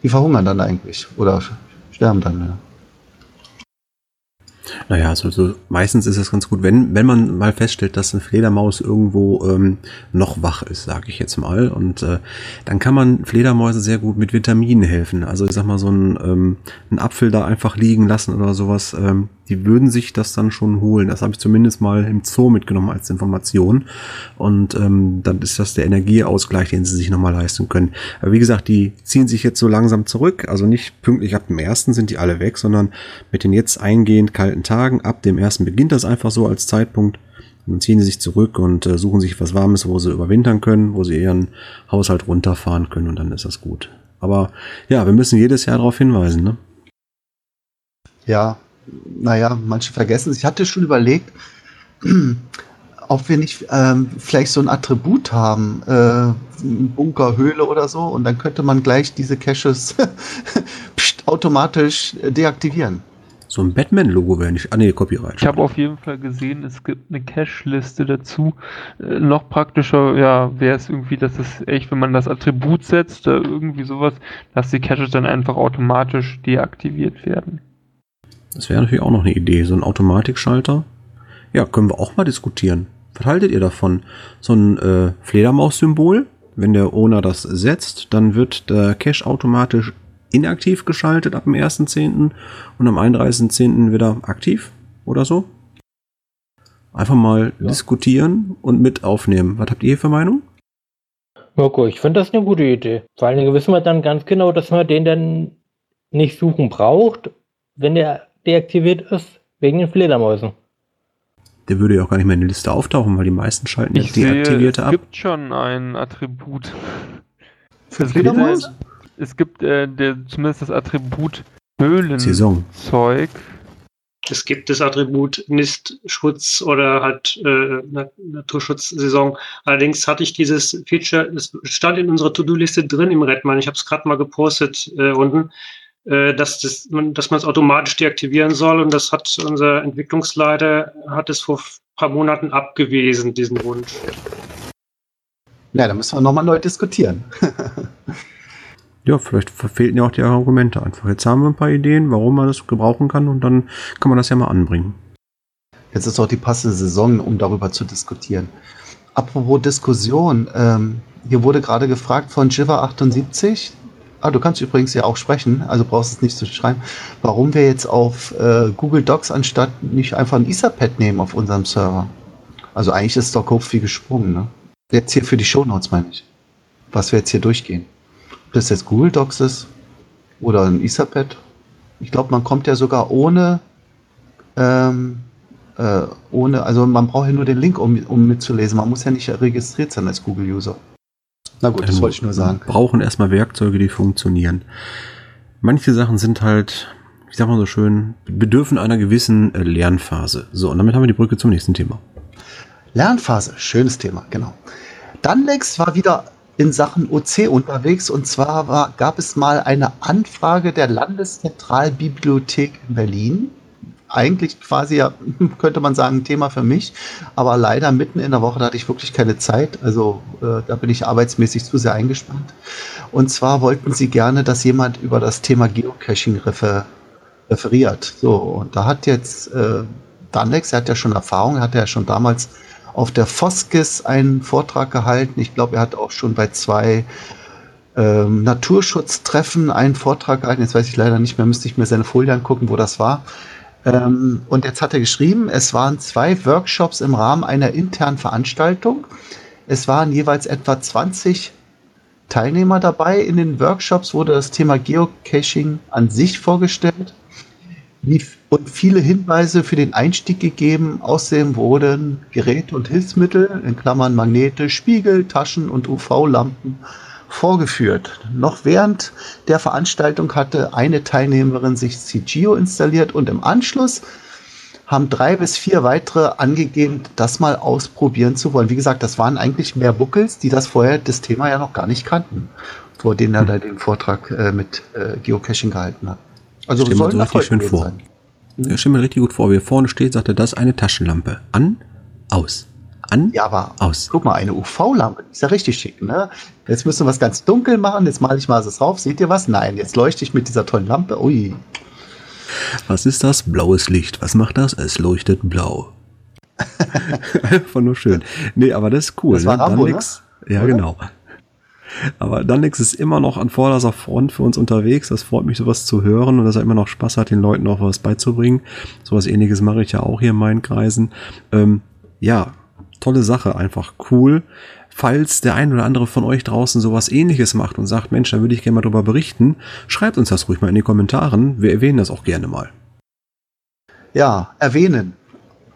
die verhungern dann eigentlich oder sterben dann. Ja. Naja, also, so, meistens ist es ganz gut, wenn, wenn man mal feststellt, dass eine Fledermaus irgendwo ähm, noch wach ist, sage ich jetzt mal. Und äh, dann kann man Fledermäuse sehr gut mit Vitaminen helfen. Also ich sag mal, so ein, ähm, ein Apfel da einfach liegen lassen oder sowas. Ähm, die würden sich das dann schon holen. Das habe ich zumindest mal im Zoo mitgenommen als Information. Und ähm, dann ist das der Energieausgleich, den sie sich nochmal leisten können. Aber wie gesagt, die ziehen sich jetzt so langsam zurück. Also nicht pünktlich ab dem ersten sind die alle weg, sondern mit den jetzt eingehend kalten Tagen. Ab dem ersten beginnt das einfach so als Zeitpunkt. Und dann ziehen sie sich zurück und äh, suchen sich was Warmes, wo sie überwintern können, wo sie ihren Haushalt runterfahren können und dann ist das gut. Aber ja, wir müssen jedes Jahr darauf hinweisen, ne? Ja, naja, manche vergessen es. Ich hatte schon überlegt, ob wir nicht ähm, vielleicht so ein Attribut haben, äh, Bunker, Höhle oder so, und dann könnte man gleich diese Caches automatisch deaktivieren. So ein Batman-Logo wäre nicht. Ah, nee, Copyright. Ich habe auf jeden Fall gesehen, es gibt eine Cache-Liste dazu. Äh, noch praktischer, ja, wäre es irgendwie, dass es echt, wenn man das Attribut setzt, oder irgendwie sowas, dass die Caches dann einfach automatisch deaktiviert werden. Das wäre natürlich auch noch eine Idee, so ein Automatikschalter. Ja, können wir auch mal diskutieren. Was haltet ihr davon? So ein äh, Fledermaus-Symbol, wenn der Owner das setzt, dann wird der Cache automatisch inaktiv geschaltet ab dem 1.10. und am 31.10. wieder aktiv oder so. Einfach mal ja. diskutieren und mit aufnehmen. Was habt ihr für Meinung? Mirko, ich finde das eine gute Idee. Vor allen Dingen wissen wir dann ganz genau, dass man den dann nicht suchen braucht, wenn der deaktiviert ist, wegen den Fledermäusen. Der würde ja auch gar nicht mehr in der Liste auftauchen, weil die meisten schalten ich ja deaktivierte ab. Es gibt schon ein Attribut. Für Fledermäuse? Es gibt äh, der, zumindest das Attribut Höhlenzeug. Es gibt das Attribut Nistschutz oder halt äh, Naturschutzsaison. Allerdings hatte ich dieses Feature, es stand in unserer To-Do-Liste drin im Redman. Ich habe es gerade mal gepostet äh, unten. Äh, dass, das, man, dass man es automatisch deaktivieren soll. Und das hat unser Entwicklungsleiter hat es vor ein paar Monaten abgewiesen, diesen Wunsch. Ja, da müssen wir nochmal neu diskutieren. ja, vielleicht verfehlten ja auch die Argumente einfach. Jetzt haben wir ein paar Ideen, warum man das gebrauchen kann und dann kann man das ja mal anbringen. Jetzt ist auch die passende Saison, um darüber zu diskutieren. Apropos Diskussion, ähm, hier wurde gerade gefragt von Jiva78, Ah, du kannst übrigens ja auch sprechen, also brauchst es nicht zu schreiben, warum wir jetzt auf äh, Google Docs anstatt nicht einfach ein Etherpad nehmen auf unserem Server. Also eigentlich ist doch Kopf wie gesprungen, ne? Jetzt hier für die Shownotes meine ich. Was wir jetzt hier durchgehen. Ob das jetzt Google Docs ist oder ein Etherpad. Ich glaube, man kommt ja sogar ohne, ähm, äh, ohne, also man braucht ja nur den Link, um, um mitzulesen. Man muss ja nicht registriert sein als Google-User. Na gut, das also, wollte ich nur sagen. brauchen erstmal Werkzeuge, die funktionieren. Manche Sachen sind halt, ich sag mal so schön, bedürfen einer gewissen äh, Lernphase. So, und damit haben wir die Brücke zum nächsten Thema. Lernphase, schönes Thema, genau. Danlex war wieder in Sachen OC unterwegs und zwar war, gab es mal eine Anfrage der Landeszentralbibliothek in Berlin eigentlich quasi ja, könnte man sagen, ein Thema für mich. Aber leider mitten in der Woche da hatte ich wirklich keine Zeit. Also äh, da bin ich arbeitsmäßig zu sehr eingespannt. Und zwar wollten sie gerne, dass jemand über das Thema Geocaching refer referiert. So, und da hat jetzt äh, Danlex, er hat ja schon Erfahrung, er hat ja schon damals auf der Foskis einen Vortrag gehalten. Ich glaube, er hat auch schon bei zwei ähm, Naturschutztreffen einen Vortrag gehalten. Jetzt weiß ich leider nicht mehr, müsste ich mir seine Folie angucken, wo das war. Ähm, und jetzt hat er geschrieben, es waren zwei Workshops im Rahmen einer internen Veranstaltung. Es waren jeweils etwa 20 Teilnehmer dabei. In den Workshops wurde das Thema Geocaching an sich vorgestellt und viele Hinweise für den Einstieg gegeben. Außerdem wurden Geräte und Hilfsmittel, in Klammern Magnete, Spiegel, Taschen und UV-Lampen vorgeführt. Noch während der Veranstaltung hatte eine Teilnehmerin sich CGO installiert und im Anschluss haben drei bis vier weitere angegeben, das mal ausprobieren zu wollen. Wie gesagt, das waren eigentlich mehr Buckels, die das vorher das Thema ja noch gar nicht kannten, vor denen er da den Vortrag äh, mit äh, Geocaching gehalten hat. Also stell mir so richtig schön vor. Sein. Ja, stell mir richtig gut vor, wie er vorne steht, sagt er, das ist eine Taschenlampe. An, aus. An, ja, aber aus. Guck mal, eine UV-Lampe, ist ja richtig schick, ne? Jetzt müssen wir was ganz dunkel machen, jetzt male ich mal das drauf. Seht ihr was? Nein, jetzt leuchte ich mit dieser tollen Lampe. Ui. Was ist das? Blaues Licht. Was macht das? Es leuchtet blau. Einfach nur schön. Nee, aber das ist cool. Das war ne? Rambo, ne? Ja, Oder? genau. Aber Danix ist immer noch an vorderster Front für uns unterwegs. Das freut mich, sowas zu hören und dass er immer noch Spaß hat, den Leuten auch was beizubringen. Sowas ähnliches mache ich ja auch hier in meinen Kreisen. Ähm, ja, tolle Sache, einfach cool. Falls der ein oder andere von euch draußen sowas ähnliches macht und sagt, Mensch, da würde ich gerne mal drüber berichten, schreibt uns das ruhig mal in die Kommentaren. Wir erwähnen das auch gerne mal. Ja, erwähnen.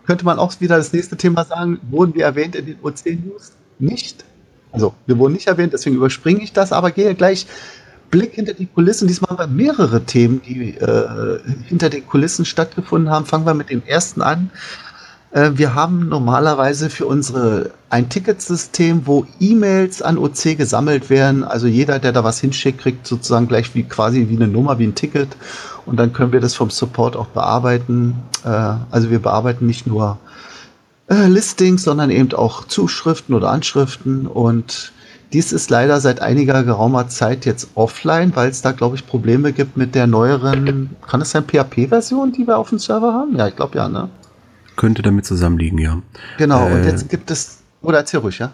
Könnte man auch wieder das nächste Thema sagen, wurden wir erwähnt in den OC News? Nicht? Also, wir wurden nicht erwähnt, deswegen überspringe ich das, aber gehe gleich Blick hinter die Kulissen. Diesmal haben wir mehrere Themen, die äh, hinter den Kulissen stattgefunden haben. Fangen wir mit dem ersten an. Äh, wir haben normalerweise für unsere ein Ticketsystem, wo E-Mails an OC gesammelt werden. Also jeder, der da was hinschickt, kriegt sozusagen gleich wie quasi wie eine Nummer, wie ein Ticket. Und dann können wir das vom Support auch bearbeiten. Äh, also wir bearbeiten nicht nur äh, Listings, sondern eben auch Zuschriften oder Anschriften. Und dies ist leider seit einiger geraumer Zeit jetzt offline, weil es da, glaube ich, Probleme gibt mit der neueren, kann es sein, PHP-Version, die wir auf dem Server haben? Ja, ich glaube ja, ne? Könnte damit zusammenliegen, ja. Genau, äh, und jetzt gibt es, oder erzähl ruhig, ja?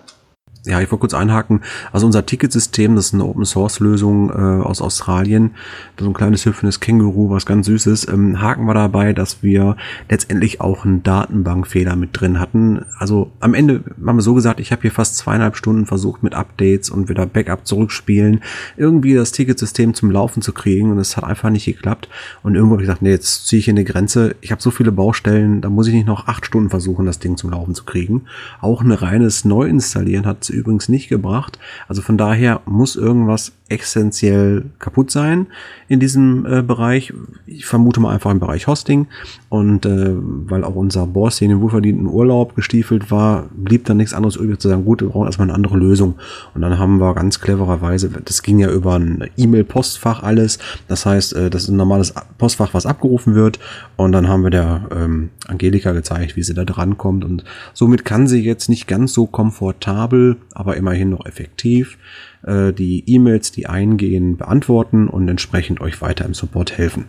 Ja, ich wollte kurz einhaken. Also unser Ticketsystem, das ist eine Open Source Lösung äh, aus Australien, so ein kleines hüpfendes Känguru, was ganz süß ist. Ähm, haken wir dabei, dass wir letztendlich auch einen Datenbankfehler mit drin hatten. Also am Ende haben wir so gesagt, ich habe hier fast zweieinhalb Stunden versucht mit Updates und wieder Backup zurückspielen, irgendwie das Ticketsystem zum Laufen zu kriegen und es hat einfach nicht geklappt. Und irgendwo habe ich gesagt, nee, jetzt ziehe ich hier eine Grenze. Ich habe so viele Baustellen, da muss ich nicht noch acht Stunden versuchen, das Ding zum Laufen zu kriegen. Auch ein reines Neuinstallieren hat übrigens nicht gebracht. Also von daher muss irgendwas essentiell kaputt sein in diesem äh, Bereich. Ich vermute mal einfach im Bereich Hosting. Und äh, weil auch unser Boss hier in den wohlverdienten Urlaub gestiefelt war, blieb dann nichts anderes übrig zu sagen, gut, wir brauchen erstmal eine andere Lösung. Und dann haben wir ganz clevererweise, das ging ja über ein E-Mail-Postfach alles. Das heißt, äh, das ist ein normales Postfach, was abgerufen wird. Und dann haben wir der ähm, Angelika gezeigt, wie sie da dran kommt. Und somit kann sie jetzt nicht ganz so komfortabel, aber immerhin noch effektiv äh, die E-Mails, die eingehen, beantworten und entsprechend euch weiter im Support helfen.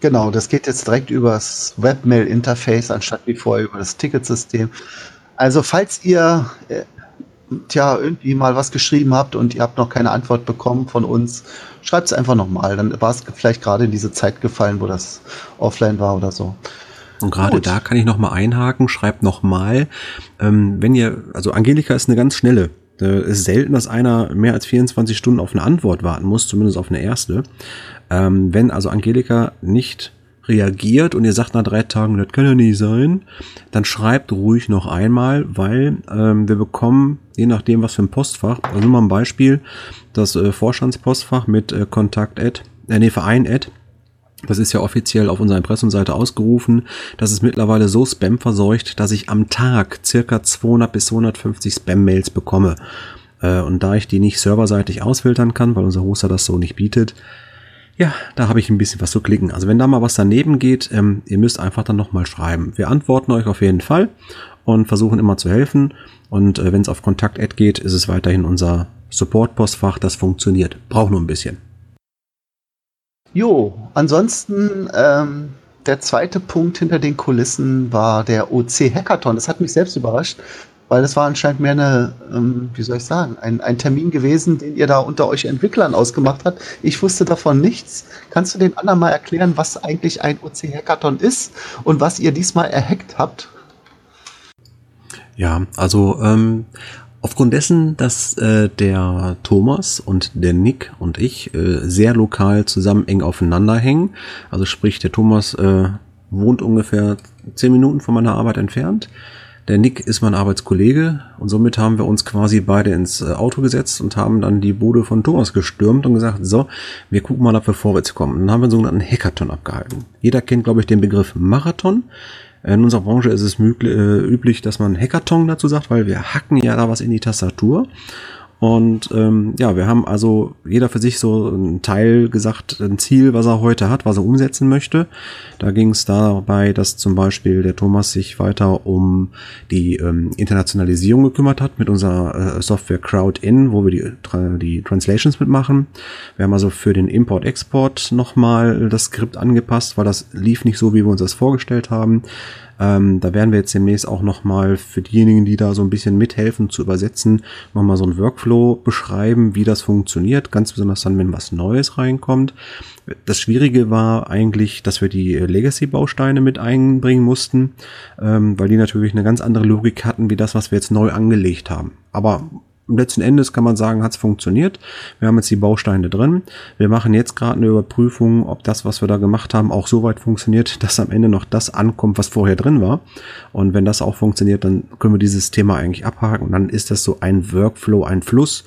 Genau, das geht jetzt direkt übers Webmail-Interface anstatt wie vorher über das Ticketsystem. Also falls ihr äh, tja, irgendwie mal was geschrieben habt und ihr habt noch keine Antwort bekommen von uns, schreibt es einfach nochmal. Dann war es vielleicht gerade in diese Zeit gefallen, wo das offline war oder so. Und gerade da kann ich nochmal einhaken, schreibt nochmal, ähm, wenn ihr, also Angelika ist eine ganz schnelle es ist selten, dass einer mehr als 24 Stunden auf eine Antwort warten muss, zumindest auf eine erste. Ähm, wenn also Angelika nicht reagiert und ihr sagt nach drei Tagen, das kann ja nicht sein, dann schreibt ruhig noch einmal, weil ähm, wir bekommen, je nachdem was für ein Postfach, also mal ein Beispiel, das äh, Vorstandspostfach mit äh, Kontakt Ad, äh, nee, Verein Ad, das ist ja offiziell auf unserer Impressumseite ausgerufen. Das ist mittlerweile so Spam verseucht, dass ich am Tag circa 200 bis 250 Spam-Mails bekomme. Äh, und da ich die nicht serverseitig ausfiltern kann, weil unser Hoster das so nicht bietet, ja, da habe ich ein bisschen was zu klicken. Also wenn da mal was daneben geht, ähm, ihr müsst einfach dann nochmal schreiben. Wir antworten euch auf jeden Fall und versuchen immer zu helfen. Und äh, wenn es auf Kontakt-Ad geht, ist es weiterhin unser Support-Postfach, das funktioniert. Braucht nur ein bisschen. Jo, ansonsten ähm, der zweite Punkt hinter den Kulissen war der OC Hackathon. Das hat mich selbst überrascht. Weil das war anscheinend mehr eine, ähm, wie soll ich sagen, ein, ein Termin gewesen, den ihr da unter euch Entwicklern ausgemacht habt. Ich wusste davon nichts. Kannst du den anderen mal erklären, was eigentlich ein OC-Hackathon ist und was ihr diesmal erhackt habt? Ja, also ähm, aufgrund dessen, dass äh, der Thomas und der Nick und ich äh, sehr lokal zusammen eng aufeinander hängen, also sprich der Thomas äh, wohnt ungefähr zehn Minuten von meiner Arbeit entfernt. Der Nick ist mein Arbeitskollege und somit haben wir uns quasi beide ins äh, Auto gesetzt und haben dann die Bude von Thomas gestürmt und gesagt, so, wir gucken mal, ob wir vorwärts kommen. Dann haben wir einen sogenannten Hackathon abgehalten. Jeder kennt, glaube ich, den Begriff Marathon. In unserer Branche ist es äh, üblich, dass man Hackathon dazu sagt, weil wir hacken ja da was in die Tastatur. Und ähm, ja, wir haben also jeder für sich so ein Teil gesagt, ein Ziel, was er heute hat, was er umsetzen möchte. Da ging es dabei, dass zum Beispiel der Thomas sich weiter um die ähm, Internationalisierung gekümmert hat mit unserer äh, Software CrowdIn, wo wir die, die Translations mitmachen. Wir haben also für den Import-Export nochmal das Skript angepasst, weil das lief nicht so, wie wir uns das vorgestellt haben. Ähm, da werden wir jetzt demnächst auch nochmal für diejenigen, die da so ein bisschen mithelfen zu übersetzen, nochmal so ein Workflow beschreiben, wie das funktioniert, ganz besonders dann, wenn was Neues reinkommt. Das Schwierige war eigentlich, dass wir die Legacy-Bausteine mit einbringen mussten, ähm, weil die natürlich eine ganz andere Logik hatten, wie das, was wir jetzt neu angelegt haben. Aber letzten Endes kann man sagen, hat es funktioniert. Wir haben jetzt die Bausteine drin. Wir machen jetzt gerade eine Überprüfung, ob das, was wir da gemacht haben, auch so weit funktioniert, dass am Ende noch das ankommt, was vorher drin war. Und wenn das auch funktioniert, dann können wir dieses Thema eigentlich abhaken. Und dann ist das so ein Workflow, ein Fluss,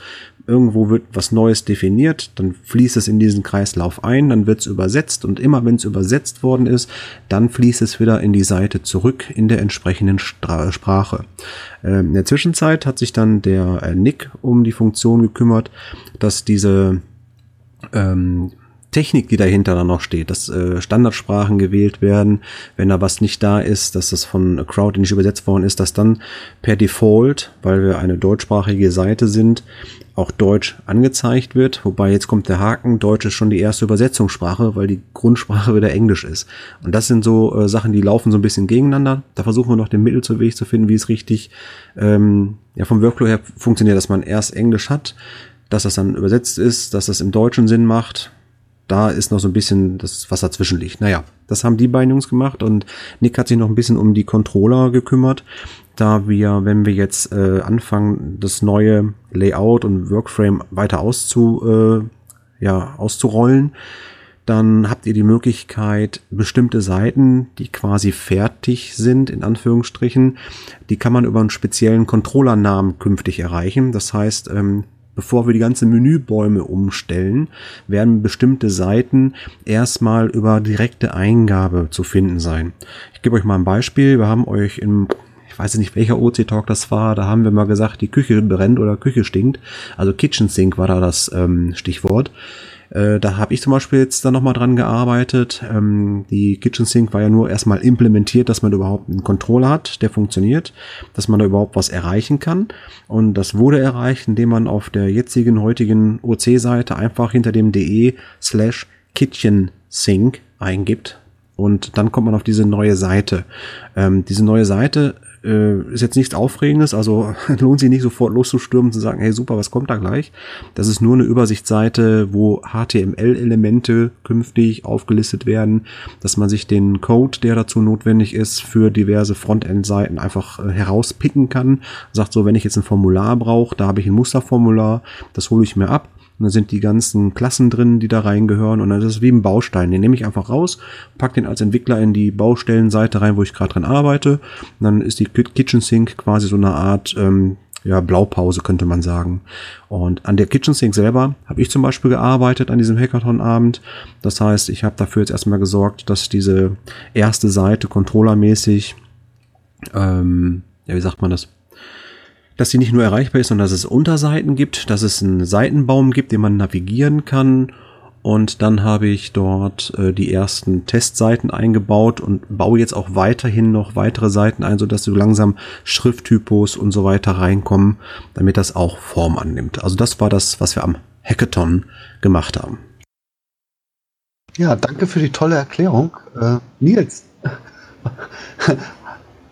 irgendwo wird was Neues definiert, dann fließt es in diesen Kreislauf ein, dann wird es übersetzt und immer wenn es übersetzt worden ist, dann fließt es wieder in die Seite zurück in der entsprechenden Stra Sprache. Ähm, in der Zwischenzeit hat sich dann der äh, Nick um die Funktion gekümmert, dass diese ähm, Technik, die dahinter dann noch steht, dass äh, Standardsprachen gewählt werden, wenn da was nicht da ist, dass das von Crowd nicht übersetzt worden ist, dass dann per Default, weil wir eine deutschsprachige Seite sind, auch Deutsch angezeigt wird. Wobei jetzt kommt der Haken, Deutsch ist schon die erste Übersetzungssprache, weil die Grundsprache wieder Englisch ist. Und das sind so äh, Sachen, die laufen so ein bisschen gegeneinander. Da versuchen wir noch den Mittelweg zu finden, wie es richtig ähm, ja, vom Workflow her funktioniert, dass man erst Englisch hat, dass das dann übersetzt ist, dass das im Deutschen Sinn macht. Da ist noch so ein bisschen das, was dazwischen liegt. Naja, das haben die beiden Jungs gemacht und Nick hat sich noch ein bisschen um die Controller gekümmert da wir, wenn wir jetzt äh, anfangen, das neue Layout und Workframe weiter auszu, äh, ja, auszurollen, dann habt ihr die Möglichkeit, bestimmte Seiten, die quasi fertig sind, in Anführungsstrichen, die kann man über einen speziellen Controllernamen künftig erreichen. Das heißt, ähm, bevor wir die ganzen Menübäume umstellen, werden bestimmte Seiten erstmal über direkte Eingabe zu finden sein. Ich gebe euch mal ein Beispiel. Wir haben euch im ich weiß nicht, welcher OC-Talk das war, da haben wir mal gesagt, die Küche brennt oder Küche stinkt. Also Kitchen Sink war da das ähm, Stichwort. Äh, da habe ich zum Beispiel jetzt dann nochmal dran gearbeitet. Ähm, die Kitchen Sink war ja nur erstmal implementiert, dass man überhaupt einen Controller hat, der funktioniert, dass man da überhaupt was erreichen kann. Und das wurde erreicht, indem man auf der jetzigen, heutigen OC-Seite einfach hinter dem de slash Kitchen Sink eingibt. Und dann kommt man auf diese neue Seite. Ähm, diese neue Seite äh, ist jetzt nichts Aufregendes, also lohnt sich nicht sofort loszustürmen zu sagen, hey super, was kommt da gleich? Das ist nur eine Übersichtsseite, wo HTML-Elemente künftig aufgelistet werden, dass man sich den Code, der dazu notwendig ist, für diverse Frontend-Seiten einfach äh, herauspicken kann. Sagt so, wenn ich jetzt ein Formular brauche, da habe ich ein Musterformular, das hole ich mir ab und da sind die ganzen Klassen drin, die da reingehören. Und dann ist es wie ein Baustein. Den nehme ich einfach raus, pack den als Entwickler in die Baustellenseite rein, wo ich gerade dran arbeite. Und dann ist die Kitchen Sink quasi so eine Art ähm, ja, Blaupause, könnte man sagen. Und an der Kitchen Sink selber habe ich zum Beispiel gearbeitet an diesem Hackathon-Abend. Das heißt, ich habe dafür jetzt erstmal gesorgt, dass diese erste Seite controllermäßig, ähm, ja, wie sagt man das? Dass sie nicht nur erreichbar ist, sondern dass es Unterseiten gibt, dass es einen Seitenbaum gibt, den man navigieren kann. Und dann habe ich dort äh, die ersten Testseiten eingebaut und baue jetzt auch weiterhin noch weitere Seiten ein, sodass so langsam Schrifttypos und so weiter reinkommen, damit das auch Form annimmt. Also das war das, was wir am Hackathon gemacht haben. Ja, danke für die tolle Erklärung. Äh, Nils,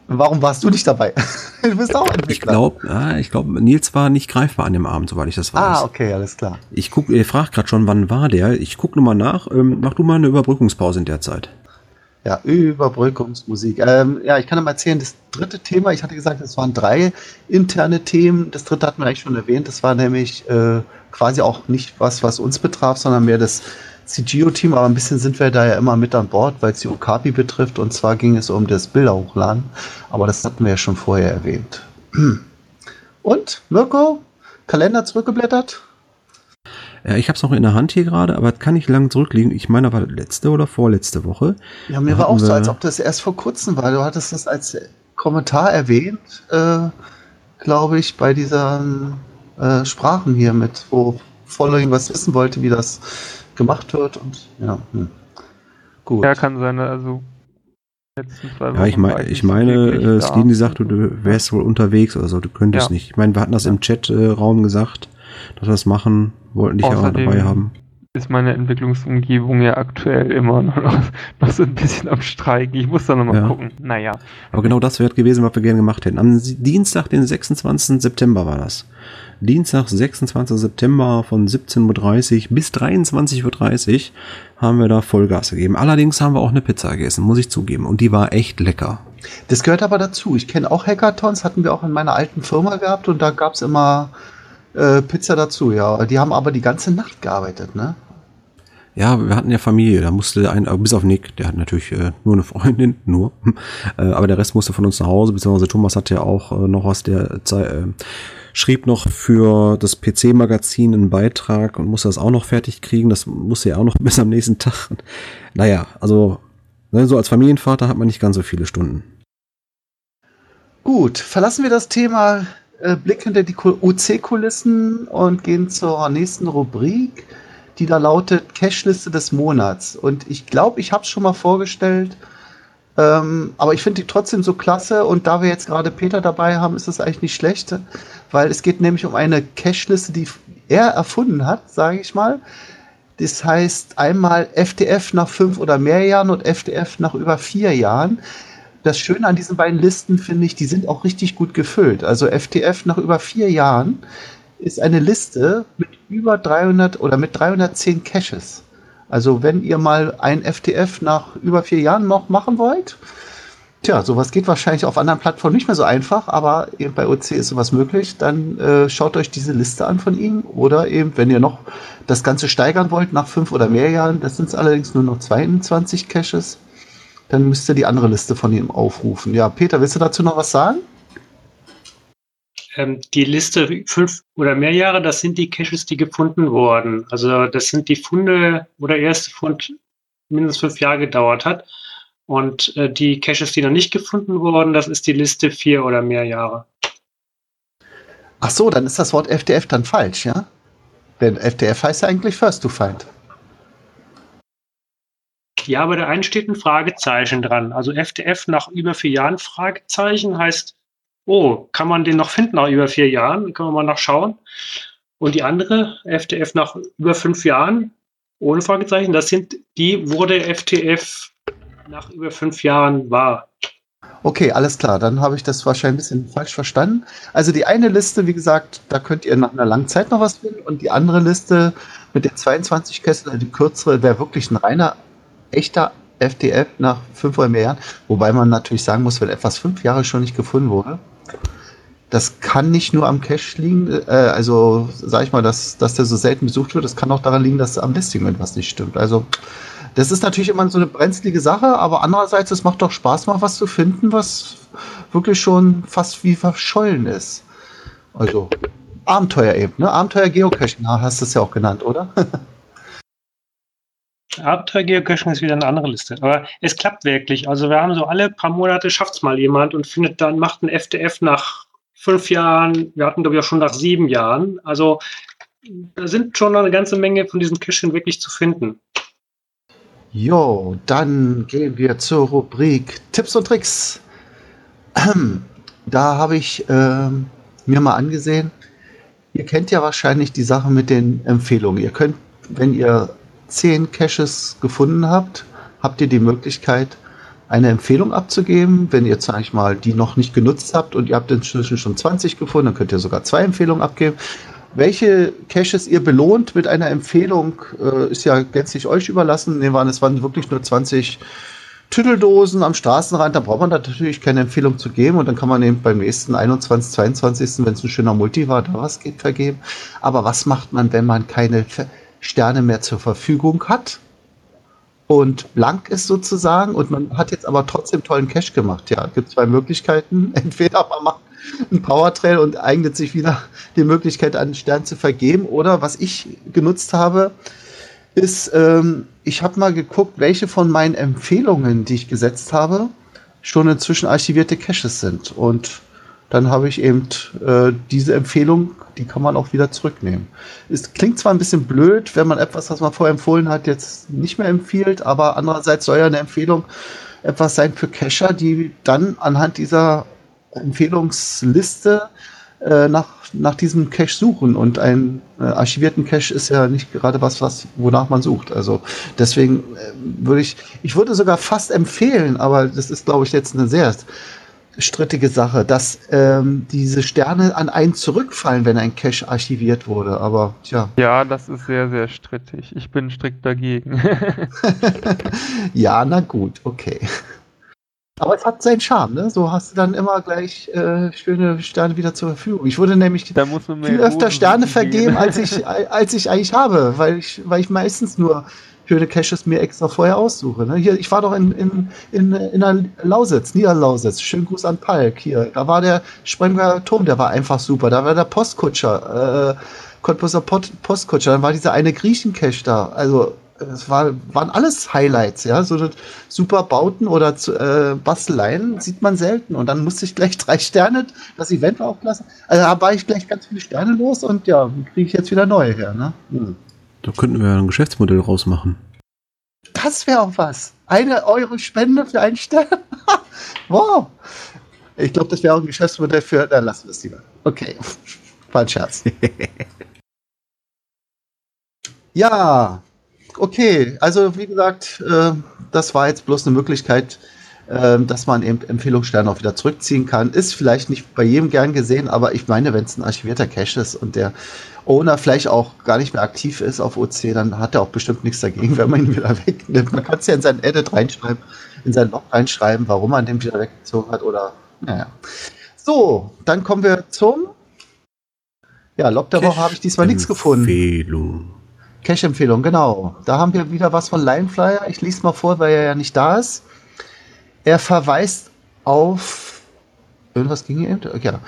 Warum warst du nicht dabei? du bist auch Entwickler. Ich glaube, ja, ich glaube, Nils war nicht greifbar an dem Abend, soweit ich das weiß. Ah, okay, alles klar. Ich guck, ihr fragt gerade schon, wann war der? Ich guck nur mal nach. Ähm, mach du mal eine Überbrückungspause in der Zeit. Ja, Überbrückungsmusik. Ähm, ja, ich kann mal erzählen, das dritte Thema, ich hatte gesagt, es waren drei interne Themen. Das dritte hatten wir eigentlich schon erwähnt. Das war nämlich äh, quasi auch nicht was, was uns betraf, sondern mehr das CGO-Team. Aber ein bisschen sind wir da ja immer mit an Bord, weil es die Okapi betrifft. Und zwar ging es um das Bilderhochladen. Aber das hatten wir ja schon vorher erwähnt. Und, Mirko, Kalender zurückgeblättert? Ja, ich habe es noch in der Hand hier gerade, aber kann nicht lang zurückliegen. Ich meine, war letzte oder vorletzte Woche. Ja, mir war auch so, als ob das erst vor kurzem war. Du hattest das als Kommentar erwähnt, äh, glaube ich, bei diesen äh, Sprachen hier mit, wo Following was wissen wollte, wie das gemacht wird. Und ja, hm. gut. Ja, kann sein, also Ja, ich, mein, ich meine, äh, die sagte, du wärst wohl unterwegs oder so, du könntest Ja. nicht. Ich meine, wir hatten das im Chat-Raum gesagt, dass wir das machen, wollten dich ja auch Außerdem dabei haben. ist meine Entwicklungsumgebung ja aktuell immer noch, noch so ein bisschen am Streiken. Ich muss da nochmal Ja. gucken. Naja. Aber genau das wäre gewesen, was wir gerne gemacht hätten. Am Dienstag, den 26. September war das. Dienstag, 26. September von 17.30 Uhr bis 23.30 Uhr haben wir da Vollgas gegeben. Allerdings haben wir auch eine Pizza gegessen, muss ich zugeben. Und die war echt lecker. Das gehört aber dazu. Ich kenne auch Hackathons, hatten wir auch in meiner alten Firma gehabt und da gab es immer äh, Pizza dazu, ja. Die haben aber die ganze Nacht gearbeitet, ne? Ja, wir hatten ja Familie, da musste ein, bis auf Nick, der hat natürlich äh, nur eine Freundin, nur, äh, aber der Rest musste von uns nach Hause, beziehungsweise Thomas hatte ja auch äh, noch aus der Zeit, äh, schrieb noch für das PC-Magazin einen Beitrag und musste das auch noch fertig kriegen, das musste ja auch noch bis am nächsten Tag. Naja, also, ne, so als Familienvater hat man nicht ganz so viele Stunden. Gut, verlassen wir das Thema äh, Blick hinter die OC-Kulissen und gehen zur nächsten Rubrik, die da lautet Cashliste des Monats. Und ich glaube, ich habe es schon mal vorgestellt, ähm, aber ich finde die trotzdem so klasse. Und da wir jetzt gerade Peter dabei haben, ist es eigentlich nicht schlecht, weil es geht nämlich um eine Cashliste, die er erfunden hat, sage ich mal. Das heißt einmal FDF nach fünf oder mehr Jahren und FDF nach über vier Jahren. Das Schöne an diesen beiden Listen finde ich, die sind auch richtig gut gefüllt. Also FTF nach über vier Jahren ist eine Liste mit über 300 oder mit 310 Caches. Also wenn ihr mal ein FTF nach über vier Jahren noch machen wollt, tja, sowas geht wahrscheinlich auf anderen Plattformen nicht mehr so einfach, aber eben bei OC ist sowas möglich, dann äh, schaut euch diese Liste an von ihm oder eben, wenn ihr noch das Ganze steigern wollt nach fünf oder mehr Jahren, das sind allerdings nur noch 22 Caches, dann müsst ihr die andere Liste von ihm aufrufen. Ja, Peter, willst du dazu noch was sagen? Ähm, die Liste fünf oder mehr Jahre, das sind die Caches, die gefunden wurden. Also das sind die Funde, wo der erste Fund mindestens fünf Jahre gedauert hat. Und äh, die Caches, die noch nicht gefunden wurden, das ist die Liste vier oder mehr Jahre. Ach so, dann ist das Wort FDF dann falsch, ja? Denn FDF heißt ja eigentlich First to Find. Ja, aber da einen steht ein Fragezeichen dran. Also FDF nach über vier Jahren Fragezeichen heißt, oh, kann man den noch finden nach über vier Jahren? Können wir mal nachschauen. Und die andere, FDF nach über fünf Jahren, ohne Fragezeichen, das sind die, wo der FTF nach über fünf Jahren war. Okay, alles klar. Dann habe ich das wahrscheinlich ein bisschen falsch verstanden. Also die eine Liste, wie gesagt, da könnt ihr nach einer langen Zeit noch was finden. Und die andere Liste mit den 22 Kessel, die kürzere, wäre wirklich ein reiner, echter FDF nach fünf oder mehr Jahren. Wobei man natürlich sagen muss, wenn etwas fünf Jahre schon nicht gefunden wurde, das kann nicht nur am Cache liegen, äh, also sag ich mal, dass, dass der so selten besucht wird, das kann auch daran liegen, dass am Listing etwas nicht stimmt. Also das ist natürlich immer so eine brenzlige Sache, aber andererseits, es macht doch Spaß, mal was zu finden, was wirklich schon fast wie verschollen ist. Also Abenteuer eben, ne? Abenteuer Geocaching, hast du es ja auch genannt, oder? Abenteuer Geocaching ist wieder eine andere Liste. Aber es klappt wirklich. Also wir haben so alle paar Monate schafft's mal jemand und findet dann, macht ein FDF nach fünf Jahren. Wir hatten, glaube ich, auch schon nach sieben Jahren. Also da sind schon eine ganze Menge von diesen Cachen wirklich zu finden. Jo, dann gehen wir zur Rubrik Tipps und Tricks. Da habe ich ähm, mir mal angesehen, ihr kennt ja wahrscheinlich die Sache mit den Empfehlungen. Ihr könnt, wenn ihr zehn Caches gefunden habt, habt ihr die Möglichkeit, eine Empfehlung abzugeben. Wenn ihr, sag ich mal, die noch nicht genutzt habt und ihr habt inzwischen schon 20 gefunden, dann könnt ihr sogar zwei Empfehlungen abgeben. Welche Caches ihr belohnt mit einer Empfehlung, äh, ist ja gänzlich euch überlassen. Nehmen wir an, es waren wirklich nur 20 Tüdeldosen am Straßenrand, da braucht man natürlich keine Empfehlung zu geben und dann kann man eben beim nächsten 21., 22., wenn es ein schöner Multi war, da was geht, vergeben. Aber was macht man, wenn man keine Sterne mehr zur Verfügung hat? und blank ist sozusagen und man hat jetzt aber trotzdem tollen Cash gemacht. Ja, gibt zwei Möglichkeiten. Entweder man macht einen Powertrail und eignet sich wieder die Möglichkeit, einen Stern zu vergeben oder was ich genutzt habe, ist, ähm, ich habe mal geguckt, welche von meinen Empfehlungen, die ich gesetzt habe, schon inzwischen archivierte Caches sind und dann habe ich eben äh, diese Empfehlung, die kann man auch wieder zurücknehmen. Es klingt zwar ein bisschen blöd, wenn man etwas, was man vorher empfohlen hat, jetzt nicht mehr empfiehlt, aber andererseits soll ja eine Empfehlung etwas sein für Cacher, die dann anhand dieser Empfehlungsliste äh, nach, nach diesem Cache suchen. Und ein äh, archivierten Cache ist ja nicht gerade was, was, wonach man sucht. Also deswegen äh, würde ich, ich würde sogar fast empfehlen, aber das ist, glaube ich, jetzt eine sehr strittige Sache, dass ähm, diese Sterne an einen zurückfallen, wenn ein Cache archiviert wurde. Aber tja. Ja, das ist sehr, sehr strittig. Ich bin strikt dagegen. ja, na gut, okay. Aber es hat seinen Charme, ne? So hast du dann immer gleich äh, schöne Sterne wieder zur Verfügung. Ich würde nämlich viel öfter Sterne vergeben, als ich, als ich eigentlich habe, weil ich, weil ich meistens nur schöne Caches mir extra vorher aussuche. Ne? Hier, ich war doch in, in, in, in der Lausitz, Niederlausitz. Schönen Gruß an Palk. Hier, da war der Spremger Turm, der war einfach super. Da war der Postkutscher, äh, Cottbuser Postkutscher. Dann war dieser eine Griechen-Cache da. Also, es war, waren alles Highlights, ja. So super Bauten oder äh, Basteleien sieht man selten. Und dann musste ich gleich drei Sterne das Event auflassen. Also da war ich gleich ganz viele Sterne los und ja, kriege ich jetzt wieder neue her. Ne? Hm. Da könnten wir ein Geschäftsmodell rausmachen. Das wäre auch was. Eine Euro Spende für einen Stern. wow. Ich glaube, das wäre auch ein Geschäftsmodell für. Dann lassen wir es lieber. Okay. War ein Scherz. ja. Okay. Also, wie gesagt, äh, das war jetzt bloß eine Möglichkeit, dass man eben Empfehlungssterne auch wieder zurückziehen kann. Ist vielleicht nicht bei jedem gern gesehen, aber ich meine, wenn es ein archivierter Cache ist und der Owner vielleicht auch gar nicht mehr aktiv ist auf OC, dann hat er auch bestimmt nichts dagegen, wenn man ihn wieder wegnimmt. Man kann es ja in sein Edit reinschreiben, in sein Log reinschreiben, warum man den wieder weggezogen hat oder, naja. So, dann kommen wir zum, ja, Log der Woche habe ich diesmal nichts gefunden. Empfehlung. Cache-Empfehlung, genau. Da haben wir wieder was von Lineflyer. Ich lese mal vor, weil er ja nicht da ist. Er verweist auf, irgendwas ging hier eben? Ja.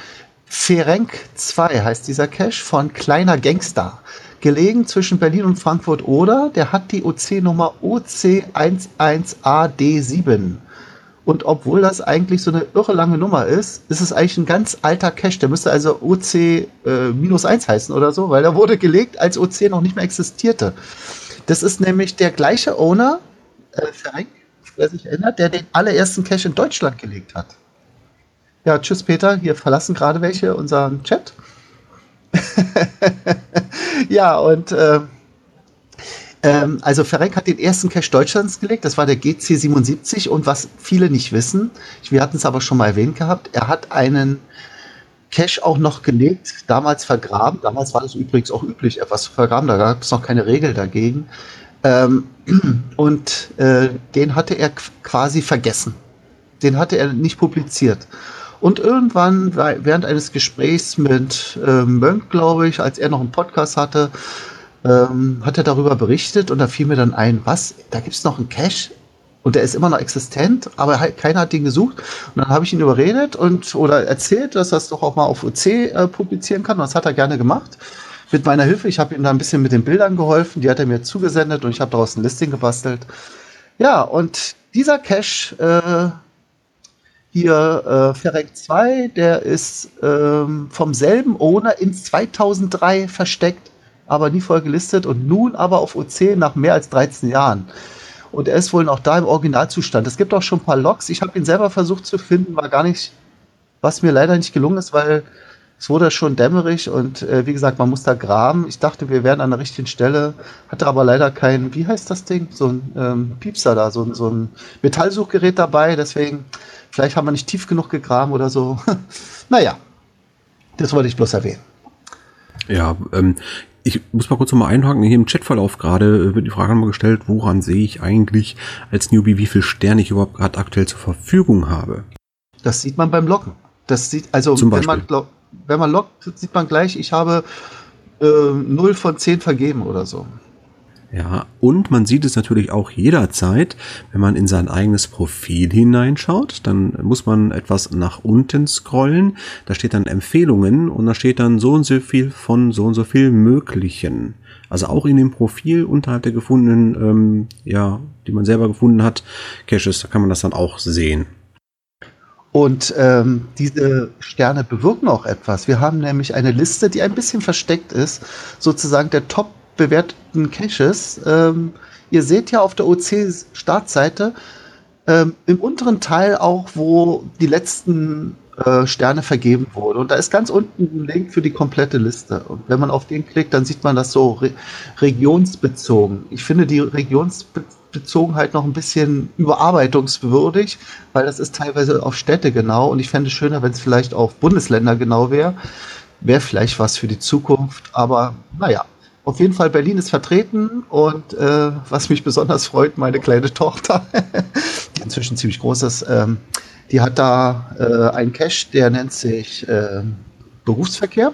Ferenc 2 heißt dieser Cache von Kleiner Gangster. Gelegen zwischen Berlin und Frankfurt oder der hat die OC-Nummer OC11AD7. Und obwohl das eigentlich so eine irre lange Nummer ist, ist es eigentlich ein ganz alter Cache. Der müsste also OC-1 äh, heißen oder so, weil er wurde gelegt, als OC noch nicht mehr existierte. Das ist nämlich der gleiche Owner, äh, Ferenc, wer sich erinnert, der den allerersten Cache in Deutschland gelegt hat. Ja, tschüss Peter, hier verlassen gerade welche unseren Chat. ja, und äh, ähm, also Ferenc hat den ersten Cache Deutschlands gelegt, das war der GC77 und was viele nicht wissen, wir hatten es aber schon mal erwähnt gehabt, er hat einen Cache auch noch gelegt, damals vergraben, damals war das übrigens auch üblich, etwas zu vergraben, da gab es noch keine Regel dagegen. Ähm, und äh, den hatte er quasi vergessen. Den hatte er nicht publiziert. Und irgendwann, während eines Gesprächs mit äh, Mönk, glaube ich, als er noch einen Podcast hatte, ähm, hat er darüber berichtet und da fiel mir dann ein, was, da gibt es noch einen Cache und der ist immer noch existent, aber halt, keiner hat den gesucht. Und dann habe ich ihn überredet und oder erzählt, dass er es doch auch mal auf OC äh, publizieren kann. Und das hat er gerne gemacht. Mit meiner Hilfe. Ich habe ihm da ein bisschen mit den Bildern geholfen. Die hat er mir zugesendet und ich habe daraus ein Listing gebastelt. Ja, und dieser Cache äh, hier äh, Ferenc 2, der ist ähm, vom selben Owner ins 2003 versteckt, aber nie voll gelistet und nun aber auf OC nach mehr als 13 Jahren. Und er ist wohl noch da im Originalzustand. Es gibt auch schon ein paar Logs. Ich habe ihn selber versucht zu finden, war gar nicht, was mir leider nicht gelungen ist, weil Es wurde schon dämmerig und äh, wie gesagt, man muss da graben. Ich dachte, wir wären an der richtigen Stelle, hatte aber leider kein, wie heißt das Ding? So ein ähm, Piepser da, so, ein- so ein Metallsuchgerät dabei. Deswegen, vielleicht haben wir nicht tief genug gegraben oder so. naja, das wollte ich bloß erwähnen. Ja, ähm, ich muss mal kurz noch mal einhaken. Hier im Chatverlauf gerade äh, wird die Frage nochmal gestellt, woran sehe ich eigentlich als Newbie, wie viel Sterne ich überhaupt gerade aktuell zur Verfügung habe. Das sieht man beim Loggen. Das sieht, also wenn man, wenn man loggt, sieht man gleich, ich habe äh, 0 von 10 vergeben oder so. Ja, und man sieht es natürlich auch jederzeit, wenn man in sein eigenes Profil hineinschaut, dann muss man etwas nach unten scrollen, da steht dann Empfehlungen und da steht dann so und so viel von so und so viel Möglichen. Also auch in dem Profil unterhalb der gefundenen, ähm, ja, die man selber gefunden hat, Caches, da kann man das dann auch sehen. Und ähm, diese Sterne bewirken auch etwas. Wir haben nämlich eine Liste, die ein bisschen versteckt ist, sozusagen der top bewerteten Caches. Ähm, ihr seht ja auf der OC-Startseite ähm, im unteren Teil auch, wo die letzten äh, Sterne vergeben wurden. Und da ist ganz unten ein Link für die komplette Liste. Und wenn man auf den klickt, dann sieht man das so re regionsbezogen. Ich finde die Regionsbezogenheit noch ein bisschen überarbeitungswürdig, weil das ist teilweise auf Städte genau. Und ich fände es schöner, wenn es vielleicht auf Bundesländer genau wäre. Wäre vielleicht was für die Zukunft. Aber naja, auf jeden Fall Berlin ist vertreten. Und äh, was mich besonders freut, meine kleine Tochter, die inzwischen ziemlich groß ist, ähm, die hat da äh, einen Cache, der nennt sich äh, Berufsverkehr.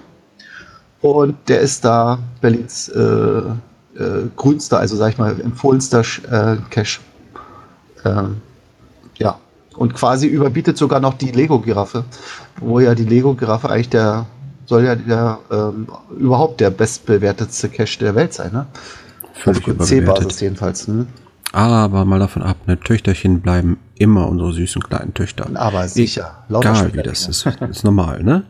Und der ist da Berlins äh, äh, grünster, also sag ich mal, empfohlenster äh, Cache. Ähm, ja. Und quasi überbietet sogar noch die Lego-Giraffe, wo ja die Lego-Giraffe eigentlich der, soll ja der ähm, überhaupt der bestbewertetste Cache der Welt sein, ne? Völlig Auf C-Basis jedenfalls, ne? Aber mal davon ab, ne, Töchterchen bleiben immer unsere süßen kleinen Töchter. Aber sicher. Lauter Egal wie das ist, ist normal, ne?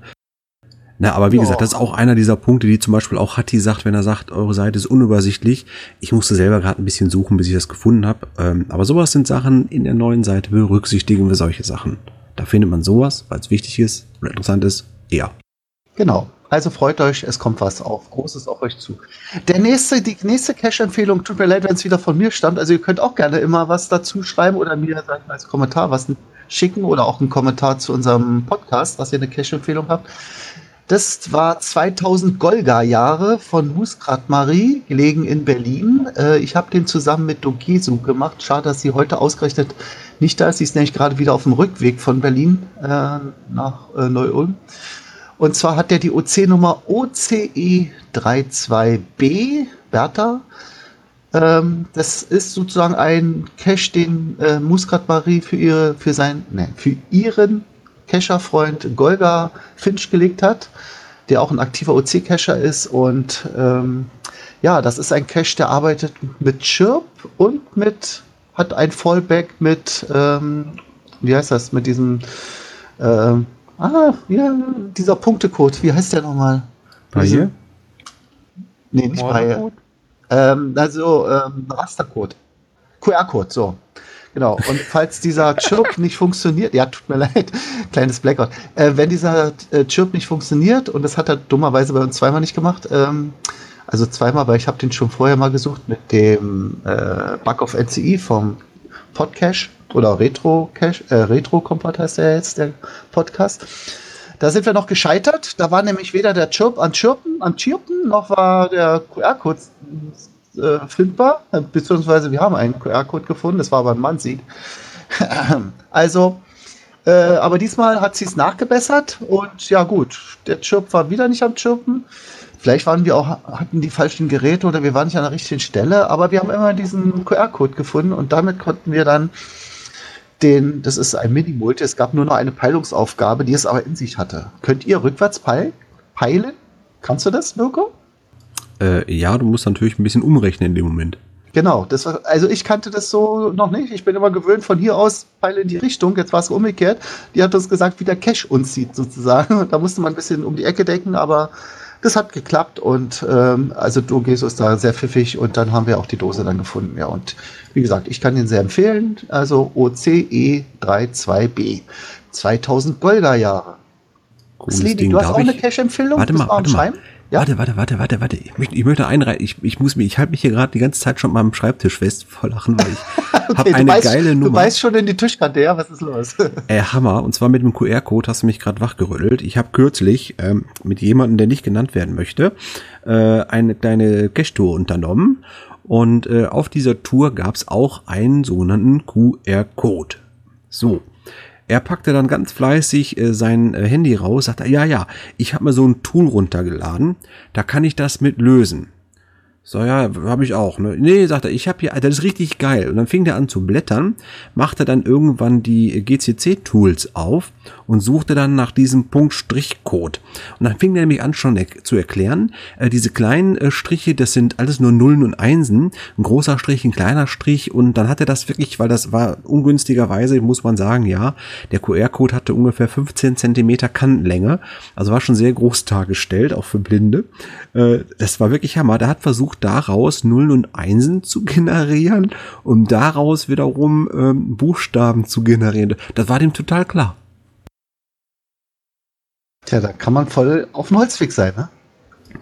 Na, aber wie Ja. gesagt, das ist auch einer dieser Punkte, die zum Beispiel auch Hatti sagt, wenn er sagt, eure Seite ist unübersichtlich. Ich musste selber gerade ein bisschen suchen, bis ich das gefunden habe. Ähm, aber sowas sind Sachen in der neuen Seite, berücksichtigen wir solche Sachen. Da findet man sowas, weil es wichtig ist oder interessant ist, eher. Genau. Also freut euch, es kommt was auf. Großes auf euch zu. Der nächste, die nächste Cache-Empfehlung, tut mir leid, wenn es wieder von mir stammt. Also ihr könnt auch gerne immer was dazu schreiben oder mir sag ich mal, als Kommentar was schicken oder auch einen Kommentar zu unserem Podcast, dass ihr eine Cache-Empfehlung habt. Das war 2000 Golga-Jahre von Musgrat Marie, gelegen in Berlin. Äh, ich habe den zusammen mit Dogesu gemacht. Schade, dass sie heute ausgerechnet nicht da ist. Sie ist nämlich gerade wieder auf dem Rückweg von Berlin äh, nach äh, Neu-Ulm. Und zwar hat er die OC-Nummer OCE32B, Bertha. Ähm, das ist sozusagen ein Cache, den äh, Muscat Marie für, ihre, für, sein, ne, für ihren Cacher-Freund Golga Finch gelegt hat, der auch ein aktiver OC-Cacher ist. Und ähm, ja, das ist ein Cache, der arbeitet mit Chirp und mit, hat ein Fallback mit, ähm, wie heißt das, mit diesem, ähm, ah, ja, dieser Punktecode, wie heißt der nochmal? Hier? Nee, nicht bei. Ähm, also ähm, Rastercode. QR-Code, so. Genau. Und falls dieser Chirp nicht funktioniert, ja, tut mir leid, kleines Blackout. Äh, wenn dieser äh, Chirp nicht funktioniert, und das hat er dummerweise bei uns zweimal nicht gemacht, ähm, also zweimal, weil ich habe den schon vorher mal gesucht mit dem äh, Bug of NCI vom Podcache oder Retro äh, Retro Kompott heißt der jetzt, der Podcast. Da sind wir noch gescheitert. Da war nämlich weder der Chirp an Chirpen, an Chirpen, noch war der QR-Code äh, findbar. Beziehungsweise wir haben einen QR-Code gefunden, das war aber ein Mannsieht. also, äh, aber diesmal hat sie es nachgebessert und ja gut, der Chirp war wieder nicht am Chirpen. Vielleicht waren wir auch, hatten die falschen Geräte oder wir waren nicht an der richtigen Stelle, aber wir haben immer diesen QR-Code gefunden und damit konnten wir dann den, das ist ein Mini-Multi, es gab nur noch eine Peilungsaufgabe, die es aber in sich hatte. Könnt ihr rückwärts peil peilen? Kannst du das, Mirko? Äh, ja, du musst natürlich ein bisschen umrechnen in dem Moment. Genau, das war, also ich kannte das so noch nicht. Ich bin immer gewöhnt, von hier aus Pfeile in die Richtung. Jetzt war es umgekehrt. Die hat uns gesagt, wie der Cache uns sieht, sozusagen. Und da musste man ein bisschen um die Ecke denken, aber das hat geklappt und ähm, also Dogeso ist da sehr pfiffig und dann haben wir auch die Dose dann gefunden. Ja, und wie gesagt, ich kann den sehr empfehlen. Also E OCE32B. 2000 Golda-Jahre. Cooles Slidi, Ding. du hast Darf auch eine ich- Cache-Empfehlung? Warte Bist mal, warte mal. Ja? Warte, warte, warte, warte, warte. Ich möchte, ich möchte einreihen. Ich, ich muss mich, ich halte mich hier gerade die ganze Zeit schon mal am Schreibtisch fest vor Lachen, weil ich habe Okay, du, eine weißt, geile du Nummer. weißt schon in die Tischkante, ja? Was ist los? Äh, Hammer. Und zwar mit dem QR-Code hast du mich gerade wachgerüttelt. Ich habe kürzlich ähm, mit jemandem, der nicht genannt werden möchte, äh, eine kleine Cash-Tour unternommen. Und äh, auf dieser Tour gab es auch einen sogenannten QR-Code. So. Er packte dann ganz fleißig äh, sein äh, Handy raus, sagte, ja, ja, ich habe mir so ein Tool runtergeladen, da kann ich das mit lösen. So, ja, habe ich auch. Ne? Nee, sagt er, ich habe hier, das ist richtig geil. Und dann fing der an zu blättern, machte dann irgendwann die GCC-Tools auf und suchte dann nach diesem Punkt Strichcode. Und dann fing er nämlich an schon zu erklären, äh, diese kleinen äh, Striche, das sind alles nur Nullen und Einsen, ein großer Strich, ein kleiner Strich und dann hat er das wirklich, weil das war ungünstigerweise, muss man sagen, ja, der QR-Code hatte ungefähr 15 Zentimeter Kantenlänge, also war schon sehr groß dargestellt, auch für Blinde. Äh, das war wirklich Hammer. Der hat versucht, daraus Nullen und Einsen zu generieren, um daraus wiederum ähm, Buchstaben zu generieren. Das war dem total klar. Tja, da kann man voll auf dem Holzweg sein, ne?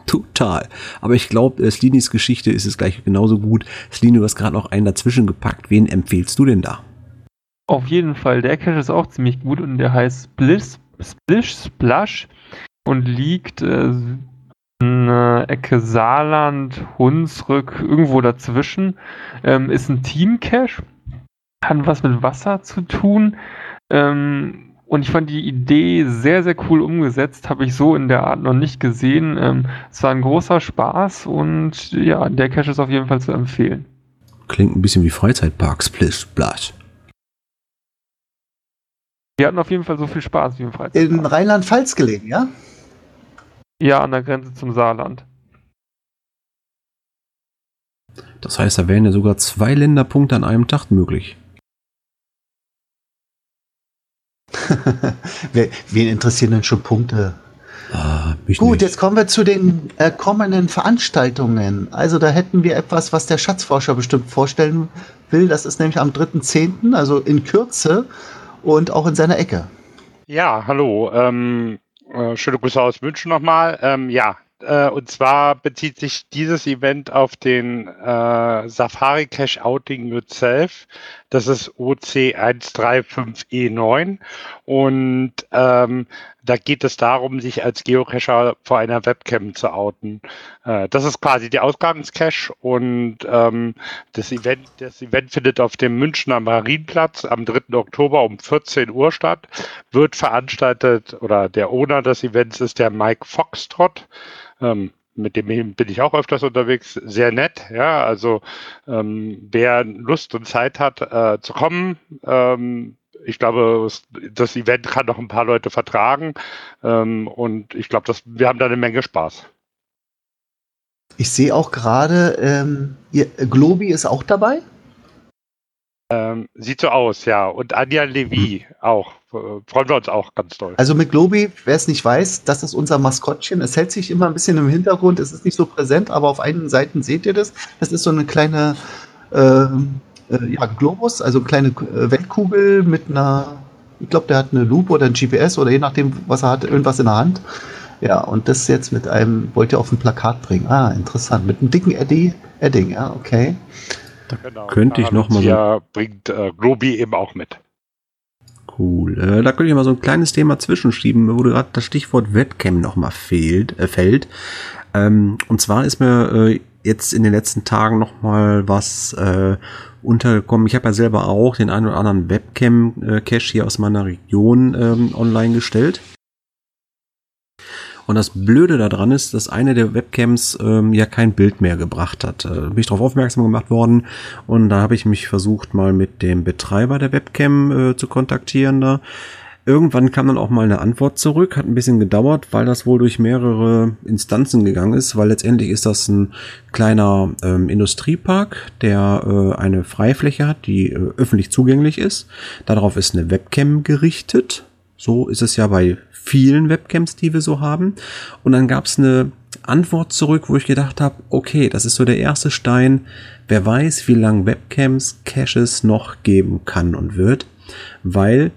Total. Aber ich glaube, Slinis Geschichte ist es gleich genauso gut. Slini, du hast gerade noch einen dazwischen gepackt. Wen empfehlst du denn da? Auf jeden Fall, der Cache ist auch ziemlich gut und der heißt Splish, Splish Splash und liegt äh, äh, Ecke Saarland, Hunsrück, irgendwo dazwischen. Ähm, ist ein Team-Cache, hat was mit Wasser zu tun. Ähm, und ich fand die Idee sehr, sehr cool umgesetzt. Habe ich so in der Art noch nicht gesehen. Ähm, es war ein großer Spaß und ja, der Cache ist auf jeden Fall zu empfehlen. Klingt ein bisschen wie Freizeitpark Splish Splash. Wir hatten auf jeden Fall so viel Spaß wie im Freizeit. In Rheinland-Pfalz gelegen, ja? Ja, an der Grenze zum Saarland. Das heißt, da wären ja sogar zwei Länderpunkte an einem Tag möglich. Wer- Wen interessieren denn schon Punkte? Ah, mich Gut, nicht. jetzt kommen wir zu den äh, kommenden Veranstaltungen. Also da hätten wir etwas, was der Schatzforscher bestimmt vorstellen will. Das ist nämlich am 3.10., also in Kürze und auch in seiner Ecke. Ja, hallo. Ähm, äh, schöne Grüße aus München nochmal. Ähm, ja, äh, und zwar bezieht sich dieses Event auf den äh, Safari Cache Outing Yourself. Das ist OC135E9 und ähm, da geht es darum, sich als Geocacher vor einer Webcam zu outen. Äh, das ist quasi die Ausgangscache und ähm, das, Event, das Event findet auf dem Münchner Marienplatz am 3. Oktober um 14 Uhr statt. Wird veranstaltet oder der Owner des Events ist der Mike Foxtrot. Ähm, mit dem bin ich auch öfters unterwegs. Sehr nett, ja. Also ähm, wer Lust und Zeit hat äh, zu kommen, ähm, ich glaube, das Event kann noch ein paar Leute vertragen ähm, und ich glaube, dass wir haben da eine Menge Spaß. Ich sehe auch gerade, ähm, ihr, Globi ist auch dabei. Ähm, sieht so aus, ja. Und Anja Levy auch. Äh, freuen wir uns auch ganz doll. Also mit Globi, wer es nicht weiß, das ist unser Maskottchen. Es hält sich immer ein bisschen im Hintergrund, es ist nicht so präsent, aber auf einigen Seiten seht ihr das. Das ist so eine kleine ähm, äh, ja, Globus, also eine kleine äh, Weltkugel mit einer, ich glaube, der hat eine Lupe oder ein GPS oder je nachdem, was er hat, irgendwas in der Hand. Ja, und das jetzt mit einem, wollt ihr auf ein Plakat bringen. Ah, interessant. Mit einem dicken Eddie, Edding, ja, okay. Genau. könnte ich noch mal so- Ja, bringt äh, Globi eben auch mit. Cool. Äh, da könnte ich mal so ein kleines Thema zwischenschieben, wo gerade das Stichwort Webcam nochmal fehlt, äh, fällt. Ähm, und zwar ist mir äh, jetzt in den letzten Tagen nochmal was äh, untergekommen. Ich habe ja selber auch den einen oder anderen Webcam-Cache hier aus meiner Region ähm, online gestellt. Und das Blöde daran ist, dass eine der Webcams ähm, ja kein Bild mehr gebracht hat. Äh, bin ich darauf aufmerksam gemacht worden und da habe ich mich versucht, mal mit dem Betreiber der Webcam äh, zu kontaktieren. Da. Irgendwann kam dann auch mal eine Antwort zurück, hat ein bisschen gedauert, weil das wohl durch mehrere Instanzen gegangen ist, weil letztendlich ist das ein kleiner ähm, Industriepark, der äh, eine Freifläche hat, die äh, öffentlich zugänglich ist. Darauf ist eine Webcam gerichtet. So ist es ja bei vielen Webcams, die wir so haben. Und dann gab es eine Antwort zurück, wo ich gedacht habe, okay, das ist so der erste Stein. Wer weiß, wie lange Webcams Caches noch geben kann und wird, weil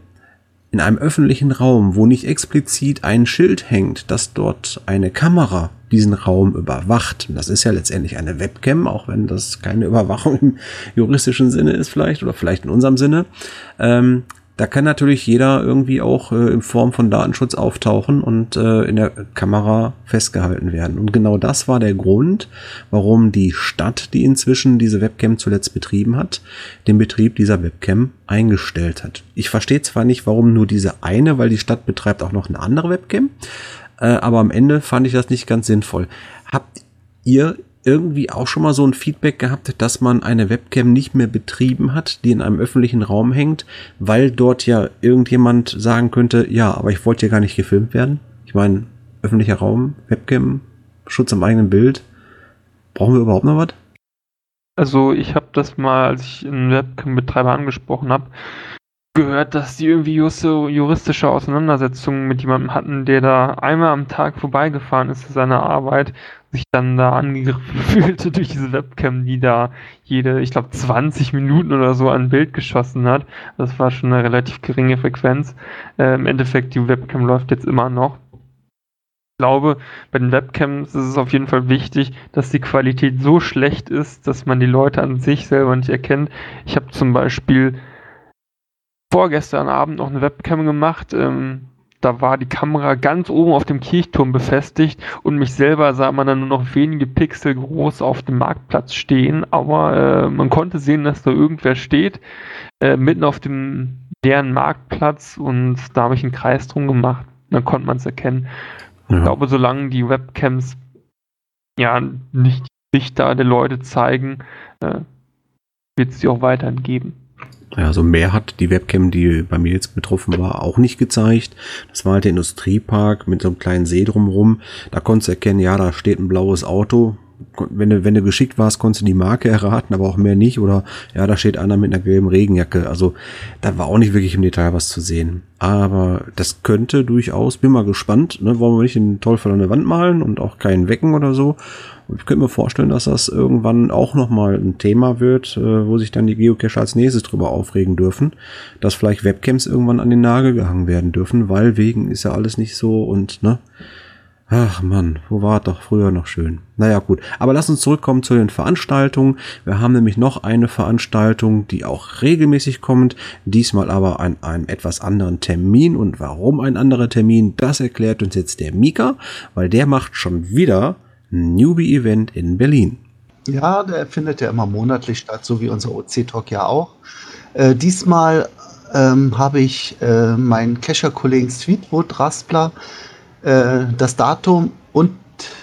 in einem öffentlichen Raum, wo nicht explizit ein Schild hängt, dass dort eine Kamera diesen Raum überwacht. Das ist ja letztendlich eine Webcam, auch wenn das keine Überwachung im juristischen Sinne ist vielleicht oder vielleicht in unserem Sinne. Ähm, da kann natürlich jeder irgendwie auch äh, in Form von Datenschutz auftauchen und äh, in der Kamera festgehalten werden. Und genau das war der Grund, warum die Stadt, die inzwischen diese Webcam zuletzt betrieben hat, den Betrieb dieser Webcam eingestellt hat. Ich verstehe zwar nicht, warum nur diese eine, weil die Stadt betreibt auch noch eine andere Webcam, äh, aber am Ende fand ich das nicht ganz sinnvoll. Habt ihr irgendwie auch schon mal so ein Feedback gehabt, dass man eine Webcam nicht mehr betrieben hat, die in einem öffentlichen Raum hängt, weil dort ja irgendjemand sagen könnte, ja, aber ich wollte ja gar nicht gefilmt werden. Ich meine, öffentlicher Raum, Webcam, Schutz am eigenen Bild. Brauchen wir überhaupt noch was? Also ich habe das mal, als ich einen Webcam-Betreiber angesprochen habe, gehört, dass die irgendwie juristische Auseinandersetzungen mit jemandem hatten, der da einmal am Tag vorbeigefahren ist zu seiner Arbeit sich dann da angegriffen fühlte durch diese Webcam, die da jede, ich glaube, 20 Minuten oder so ein Bild geschossen hat. Das war schon eine relativ geringe Frequenz. Äh, Im Endeffekt, die Webcam läuft jetzt immer noch. Ich glaube, bei den Webcams ist es auf jeden Fall wichtig, dass die Qualität so schlecht ist, dass man die Leute an sich selber nicht erkennt. Ich habe zum Beispiel vorgestern Abend noch eine Webcam gemacht. Ähm, da war die Kamera ganz oben auf dem Kirchturm befestigt und mich selber sah man dann nur noch wenige Pixel groß auf dem Marktplatz stehen, aber äh, man konnte sehen, dass da irgendwer steht, äh, mitten auf dem leeren Marktplatz und da habe ich einen Kreis drum gemacht. Dann konnte man es erkennen. Ja. Ich glaube, solange die Webcams ja nicht die Sichter der Leute zeigen, äh, wird es sie auch weiterhin geben. Ja, so mehr hat die Webcam, die bei mir jetzt betroffen war, auch nicht gezeigt. Das war halt der Industriepark mit so einem kleinen See drumherum. Da konntest du erkennen, ja, da steht ein blaues Auto. Wenn du, wenn du geschickt warst, konntest du die Marke erraten, aber auch mehr nicht. Oder ja, da steht einer mit einer gelben Regenjacke. Also da war auch nicht wirklich im Detail was zu sehen. Aber das könnte durchaus, bin mal gespannt, ne? wollen wir nicht den Teufel an der Wand malen und auch keinen wecken oder so. Ich könnte mir vorstellen, dass das irgendwann auch nochmal ein Thema wird, äh, wo sich dann die Geocacher als nächstes drüber aufregen dürfen, dass vielleicht Webcams irgendwann an den Nagel gehangen werden dürfen, weil wegen ist ja alles nicht so und ne. Ach man, wo war doch früher noch schön. Naja gut, aber lass uns zurückkommen zu den Veranstaltungen. Wir haben nämlich noch eine Veranstaltung, die auch regelmäßig kommt, diesmal aber an einem etwas anderen Termin. Und warum ein anderer Termin, das erklärt uns jetzt der Mika, weil der macht schon wieder Newbie-Event in Berlin. Ja, der findet ja immer monatlich statt, so wie unser OC-Talk ja auch. Äh, diesmal ähm, habe ich äh, meinen Kescher-Kollegen Sweetwood Raspler äh, das Datum und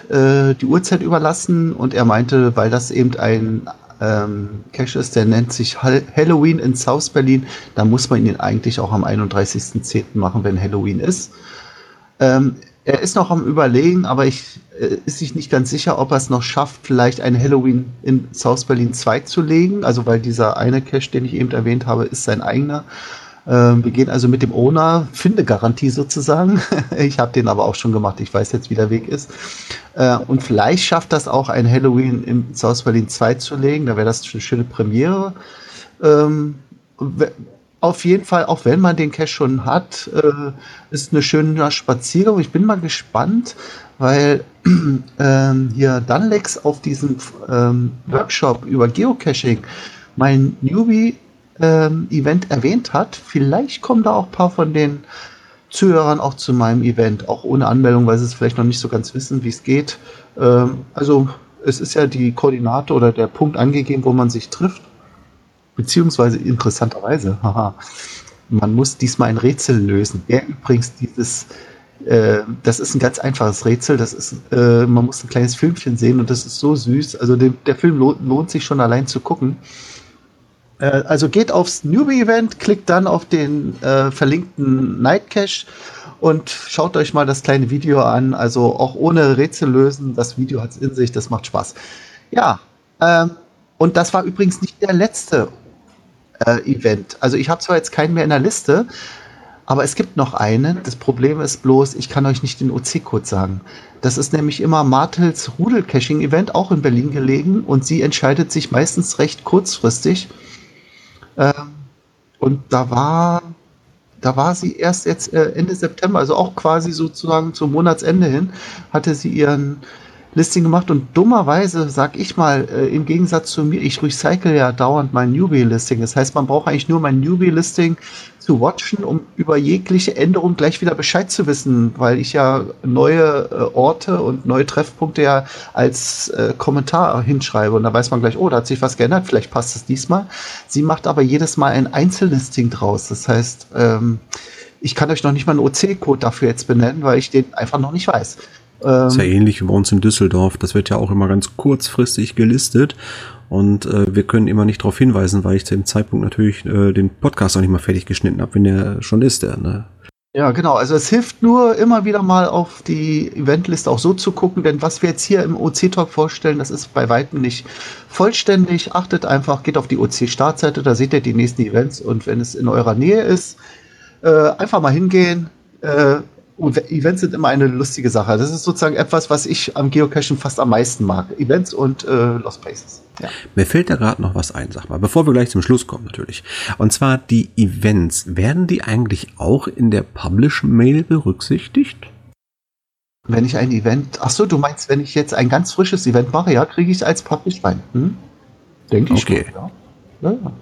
äh, die Uhrzeit überlassen und er meinte, weil das eben ein ähm, Cache ist, der nennt sich Halloween in South Berlin, da muss man ihn eigentlich auch am 31.10. machen, wenn Halloween ist. Ähm, er ist noch am Überlegen, aber ich äh, ist sich nicht ganz sicher, ob er es noch schafft, vielleicht ein Halloween in South Berlin 2 zu legen. Also weil dieser eine Cache, den ich eben erwähnt habe, ist sein eigener. Ähm, wir gehen also mit dem Owner, Findegarantie sozusagen. ich habe den aber auch schon gemacht, ich weiß jetzt, wie der Weg ist. Äh, und vielleicht schafft das auch ein Halloween in South Berlin 2 zu legen. Da wäre das eine schöne Premiere. Ähm, auf jeden Fall, auch wenn man den Cache schon hat, äh, ist eine schöne Spaziergang. Ich bin mal gespannt, weil ähm, hier Dunlex auf diesem Workshop über Geocaching mein Newbie-Event ähm, erwähnt hat. Vielleicht kommen da auch ein paar von den Zuhörern auch zu meinem Event, auch ohne Anmeldung, weil sie es vielleicht noch nicht so ganz wissen, wie es geht. Ähm, also es ist ja die Koordinate oder der Punkt angegeben, wo man sich trifft. Beziehungsweise interessanterweise, haha, man muss diesmal ein Rätsel lösen. Wer übrigens dieses, äh, das ist ein ganz einfaches Rätsel, das ist, äh, man muss ein kleines Filmchen sehen und das ist so süß. Also de, der Film lohnt, lohnt, sich schon allein zu gucken. Äh, also geht aufs Newbie-Event, klickt dann auf den äh, verlinkten Night Cache und schaut euch mal das kleine Video an. Also auch ohne Rätsel lösen, das Video hat es in sich, das macht Spaß. Ja, ähm, und das war übrigens nicht der letzte äh, Event. Also ich habe zwar jetzt keinen mehr in der Liste, aber es gibt noch einen. Das Problem ist bloß, ich kann euch nicht den OC-Code sagen. Das ist nämlich immer Martels Rudel-Caching-Event, auch in Berlin gelegen. Und sie entscheidet sich meistens recht kurzfristig. Ähm, und da war da war sie erst jetzt äh, Ende September, also auch quasi sozusagen zum Monatsende hin, hatte sie ihren Listing gemacht und dummerweise, sag ich mal, äh, im Gegensatz zu mir, ich recycle ja dauernd mein Newbie-Listing. Das heißt, man braucht eigentlich nur mein Newbie-Listing zu watchen, um über jegliche Änderung gleich wieder Bescheid zu wissen, weil ich ja neue äh, Orte und neue Treffpunkte ja als äh, Kommentar hinschreibe und da weiß man gleich, oh, da hat sich was geändert, vielleicht passt es diesmal. Sie macht aber jedes Mal ein Einzellisting draus. Das heißt, ähm, ich kann euch noch nicht mal einen OC-Code dafür jetzt benennen, weil ich den einfach noch nicht weiß. Ähm, ist ja ähnlich wie bei uns in Düsseldorf. Das wird ja auch immer ganz kurzfristig gelistet. Und äh, wir können immer nicht darauf hinweisen, weil ich zu dem Zeitpunkt natürlich äh, den Podcast auch nicht mal fertig geschnitten habe, wenn der schon ist, der, ne? Ja, genau. Also es hilft nur immer wieder mal auf die Eventliste auch so zu gucken, denn was wir jetzt hier im OC-Talk vorstellen, das ist bei weitem nicht vollständig. Achtet einfach, geht auf die OC-Startseite, da seht ihr die nächsten Events und wenn es in eurer Nähe ist, äh, einfach mal hingehen, äh, Events sind immer eine lustige Sache. Das ist sozusagen etwas, was ich am Geocachen fast am meisten mag. Events und äh, Lost Places. Ja. Mir fällt da gerade noch was ein, sag mal, bevor wir gleich zum Schluss kommen natürlich. Und zwar die Events. Werden die eigentlich auch in der Publish-Mail berücksichtigt? Wenn ich ein Event, ach so, du meinst, wenn ich jetzt ein ganz frisches Event mache, ja, kriege ich es als Publish rein. Hm? Denke ich. Okay. Schon, ja. Ja.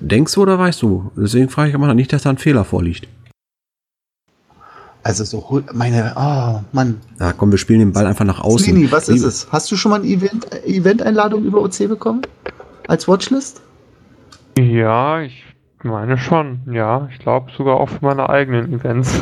Denkst du oder weißt du? Deswegen frage ich immer nicht, dass da ein Fehler vorliegt. Also so meine, oh Mann. Ja, komm, wir spielen den Ball einfach nach außen. Slini, was ist es? Hast du schon mal eine Event, Event-Einladung über OC bekommen? Als Watchlist? Ja, ich meine schon. Ja, ich glaube sogar auch für meine eigenen Events.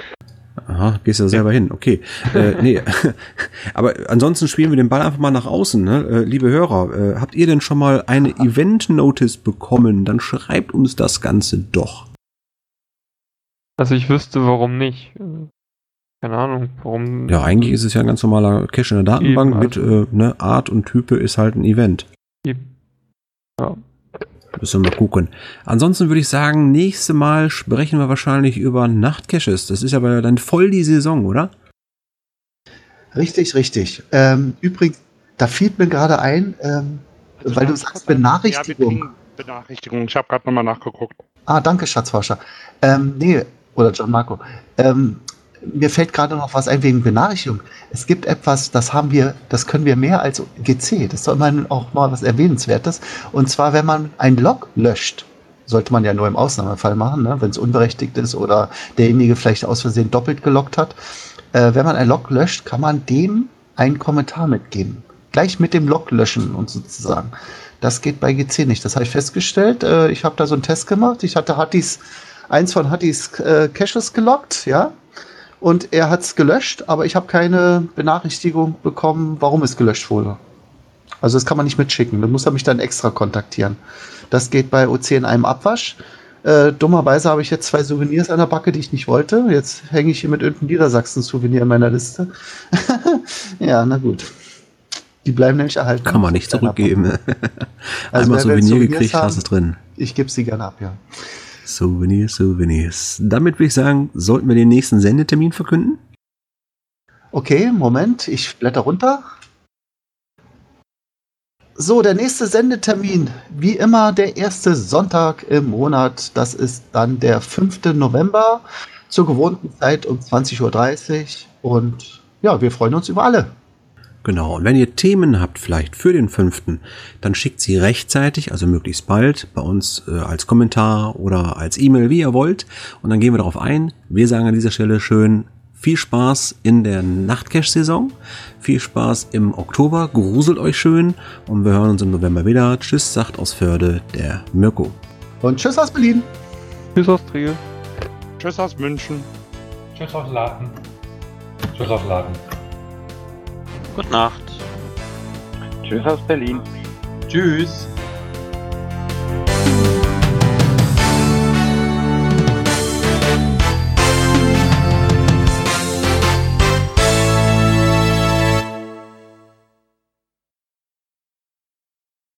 Aha, gehst ja selber hin. Okay. Äh, nee. Aber ansonsten spielen wir den Ball einfach mal nach außen. Ne? Äh, liebe Hörer, äh, habt ihr denn schon mal eine Event-Notice bekommen? Dann schreibt uns das Ganze doch. Also ich wüsste, warum nicht. Keine Ahnung, warum. Ja, eigentlich ist es ja ein ganz normaler Cache in der Datenbank eben, also mit äh, ne, Art und Type ist halt ein Event. Eben. Ja. Müssen wir mal gucken. Ansonsten würde ich sagen, nächste Mal sprechen wir wahrscheinlich über Nachtcaches. Das ist aber dann voll die Saison, oder? Richtig, richtig. Ähm, übrigens, da fiel mir gerade ein, ähm, weil du sagst Benachrichtigung. Ja, Benachrichtigung. Ich habe gerade nochmal nachgeguckt. Ah, danke, Schatzforscher. Ähm, nee, oder John Marco. Ähm, mir fällt gerade noch was ein wegen Benachrichtigung. Es gibt etwas, das haben wir, das können wir mehr als GC. Das soll man auch mal was Erwähnenswertes. Und zwar, wenn man ein Log löscht, sollte man ja nur im Ausnahmefall machen, ne? wenn es unberechtigt ist oder derjenige vielleicht aus Versehen doppelt gelockt hat. Äh, wenn man ein Log löscht, kann man dem einen Kommentar mitgeben. Gleich mit dem Log löschen und sozusagen. Das geht bei GC nicht. Das habe ich festgestellt. Äh, ich habe da so einen Test gemacht. Ich hatte Hattis eins von Hattis äh, Caches gelockt, ja. Und er hat es gelöscht, aber ich habe keine Benachrichtigung bekommen, warum es gelöscht wurde. Also das kann man nicht mitschicken. Da muss er mich dann extra kontaktieren. Das geht bei OC in einem Abwasch. Äh, dummerweise habe ich jetzt zwei Souvenirs an der Backe, die ich nicht wollte. Jetzt hänge ich hier mit irgendeinem Niedersachsen-Souvenir in meiner Liste. ja, na gut. Die bleiben nämlich erhalten. Kann man nicht zurückgeben. also Einmal Souvenir gekriegt, haben, hast es drin. Ich gebe sie gerne ab, ja. Souvenirs, Souvenirs. Damit würde ich sagen, sollten wir den nächsten Sendetermin verkünden? Okay, Moment, ich blätter runter. So, der nächste Sendetermin, wie immer der erste Sonntag im Monat. Das ist dann der 5. November zur gewohnten Zeit um 20.30 Uhr. Und ja, wir freuen uns über alle. Genau, und wenn ihr Themen habt vielleicht für den fünften, dann schickt sie rechtzeitig, also möglichst bald, bei uns äh, als Kommentar oder als E-Mail, wie ihr wollt. Und dann gehen wir darauf ein. Wir sagen an dieser Stelle schön viel Spaß in der Nachtcash-Saison. Viel Spaß im Oktober. Gruselt euch schön. Und wir hören uns im November wieder. Tschüss, sagt aus Förde der Mirko. Und tschüss aus Berlin. Tschüss aus Trier. Tschüss aus München. Tschüss aus Laden. Tschüss aus Laden. Gute Nacht. Tschüss aus Berlin. Tschüss.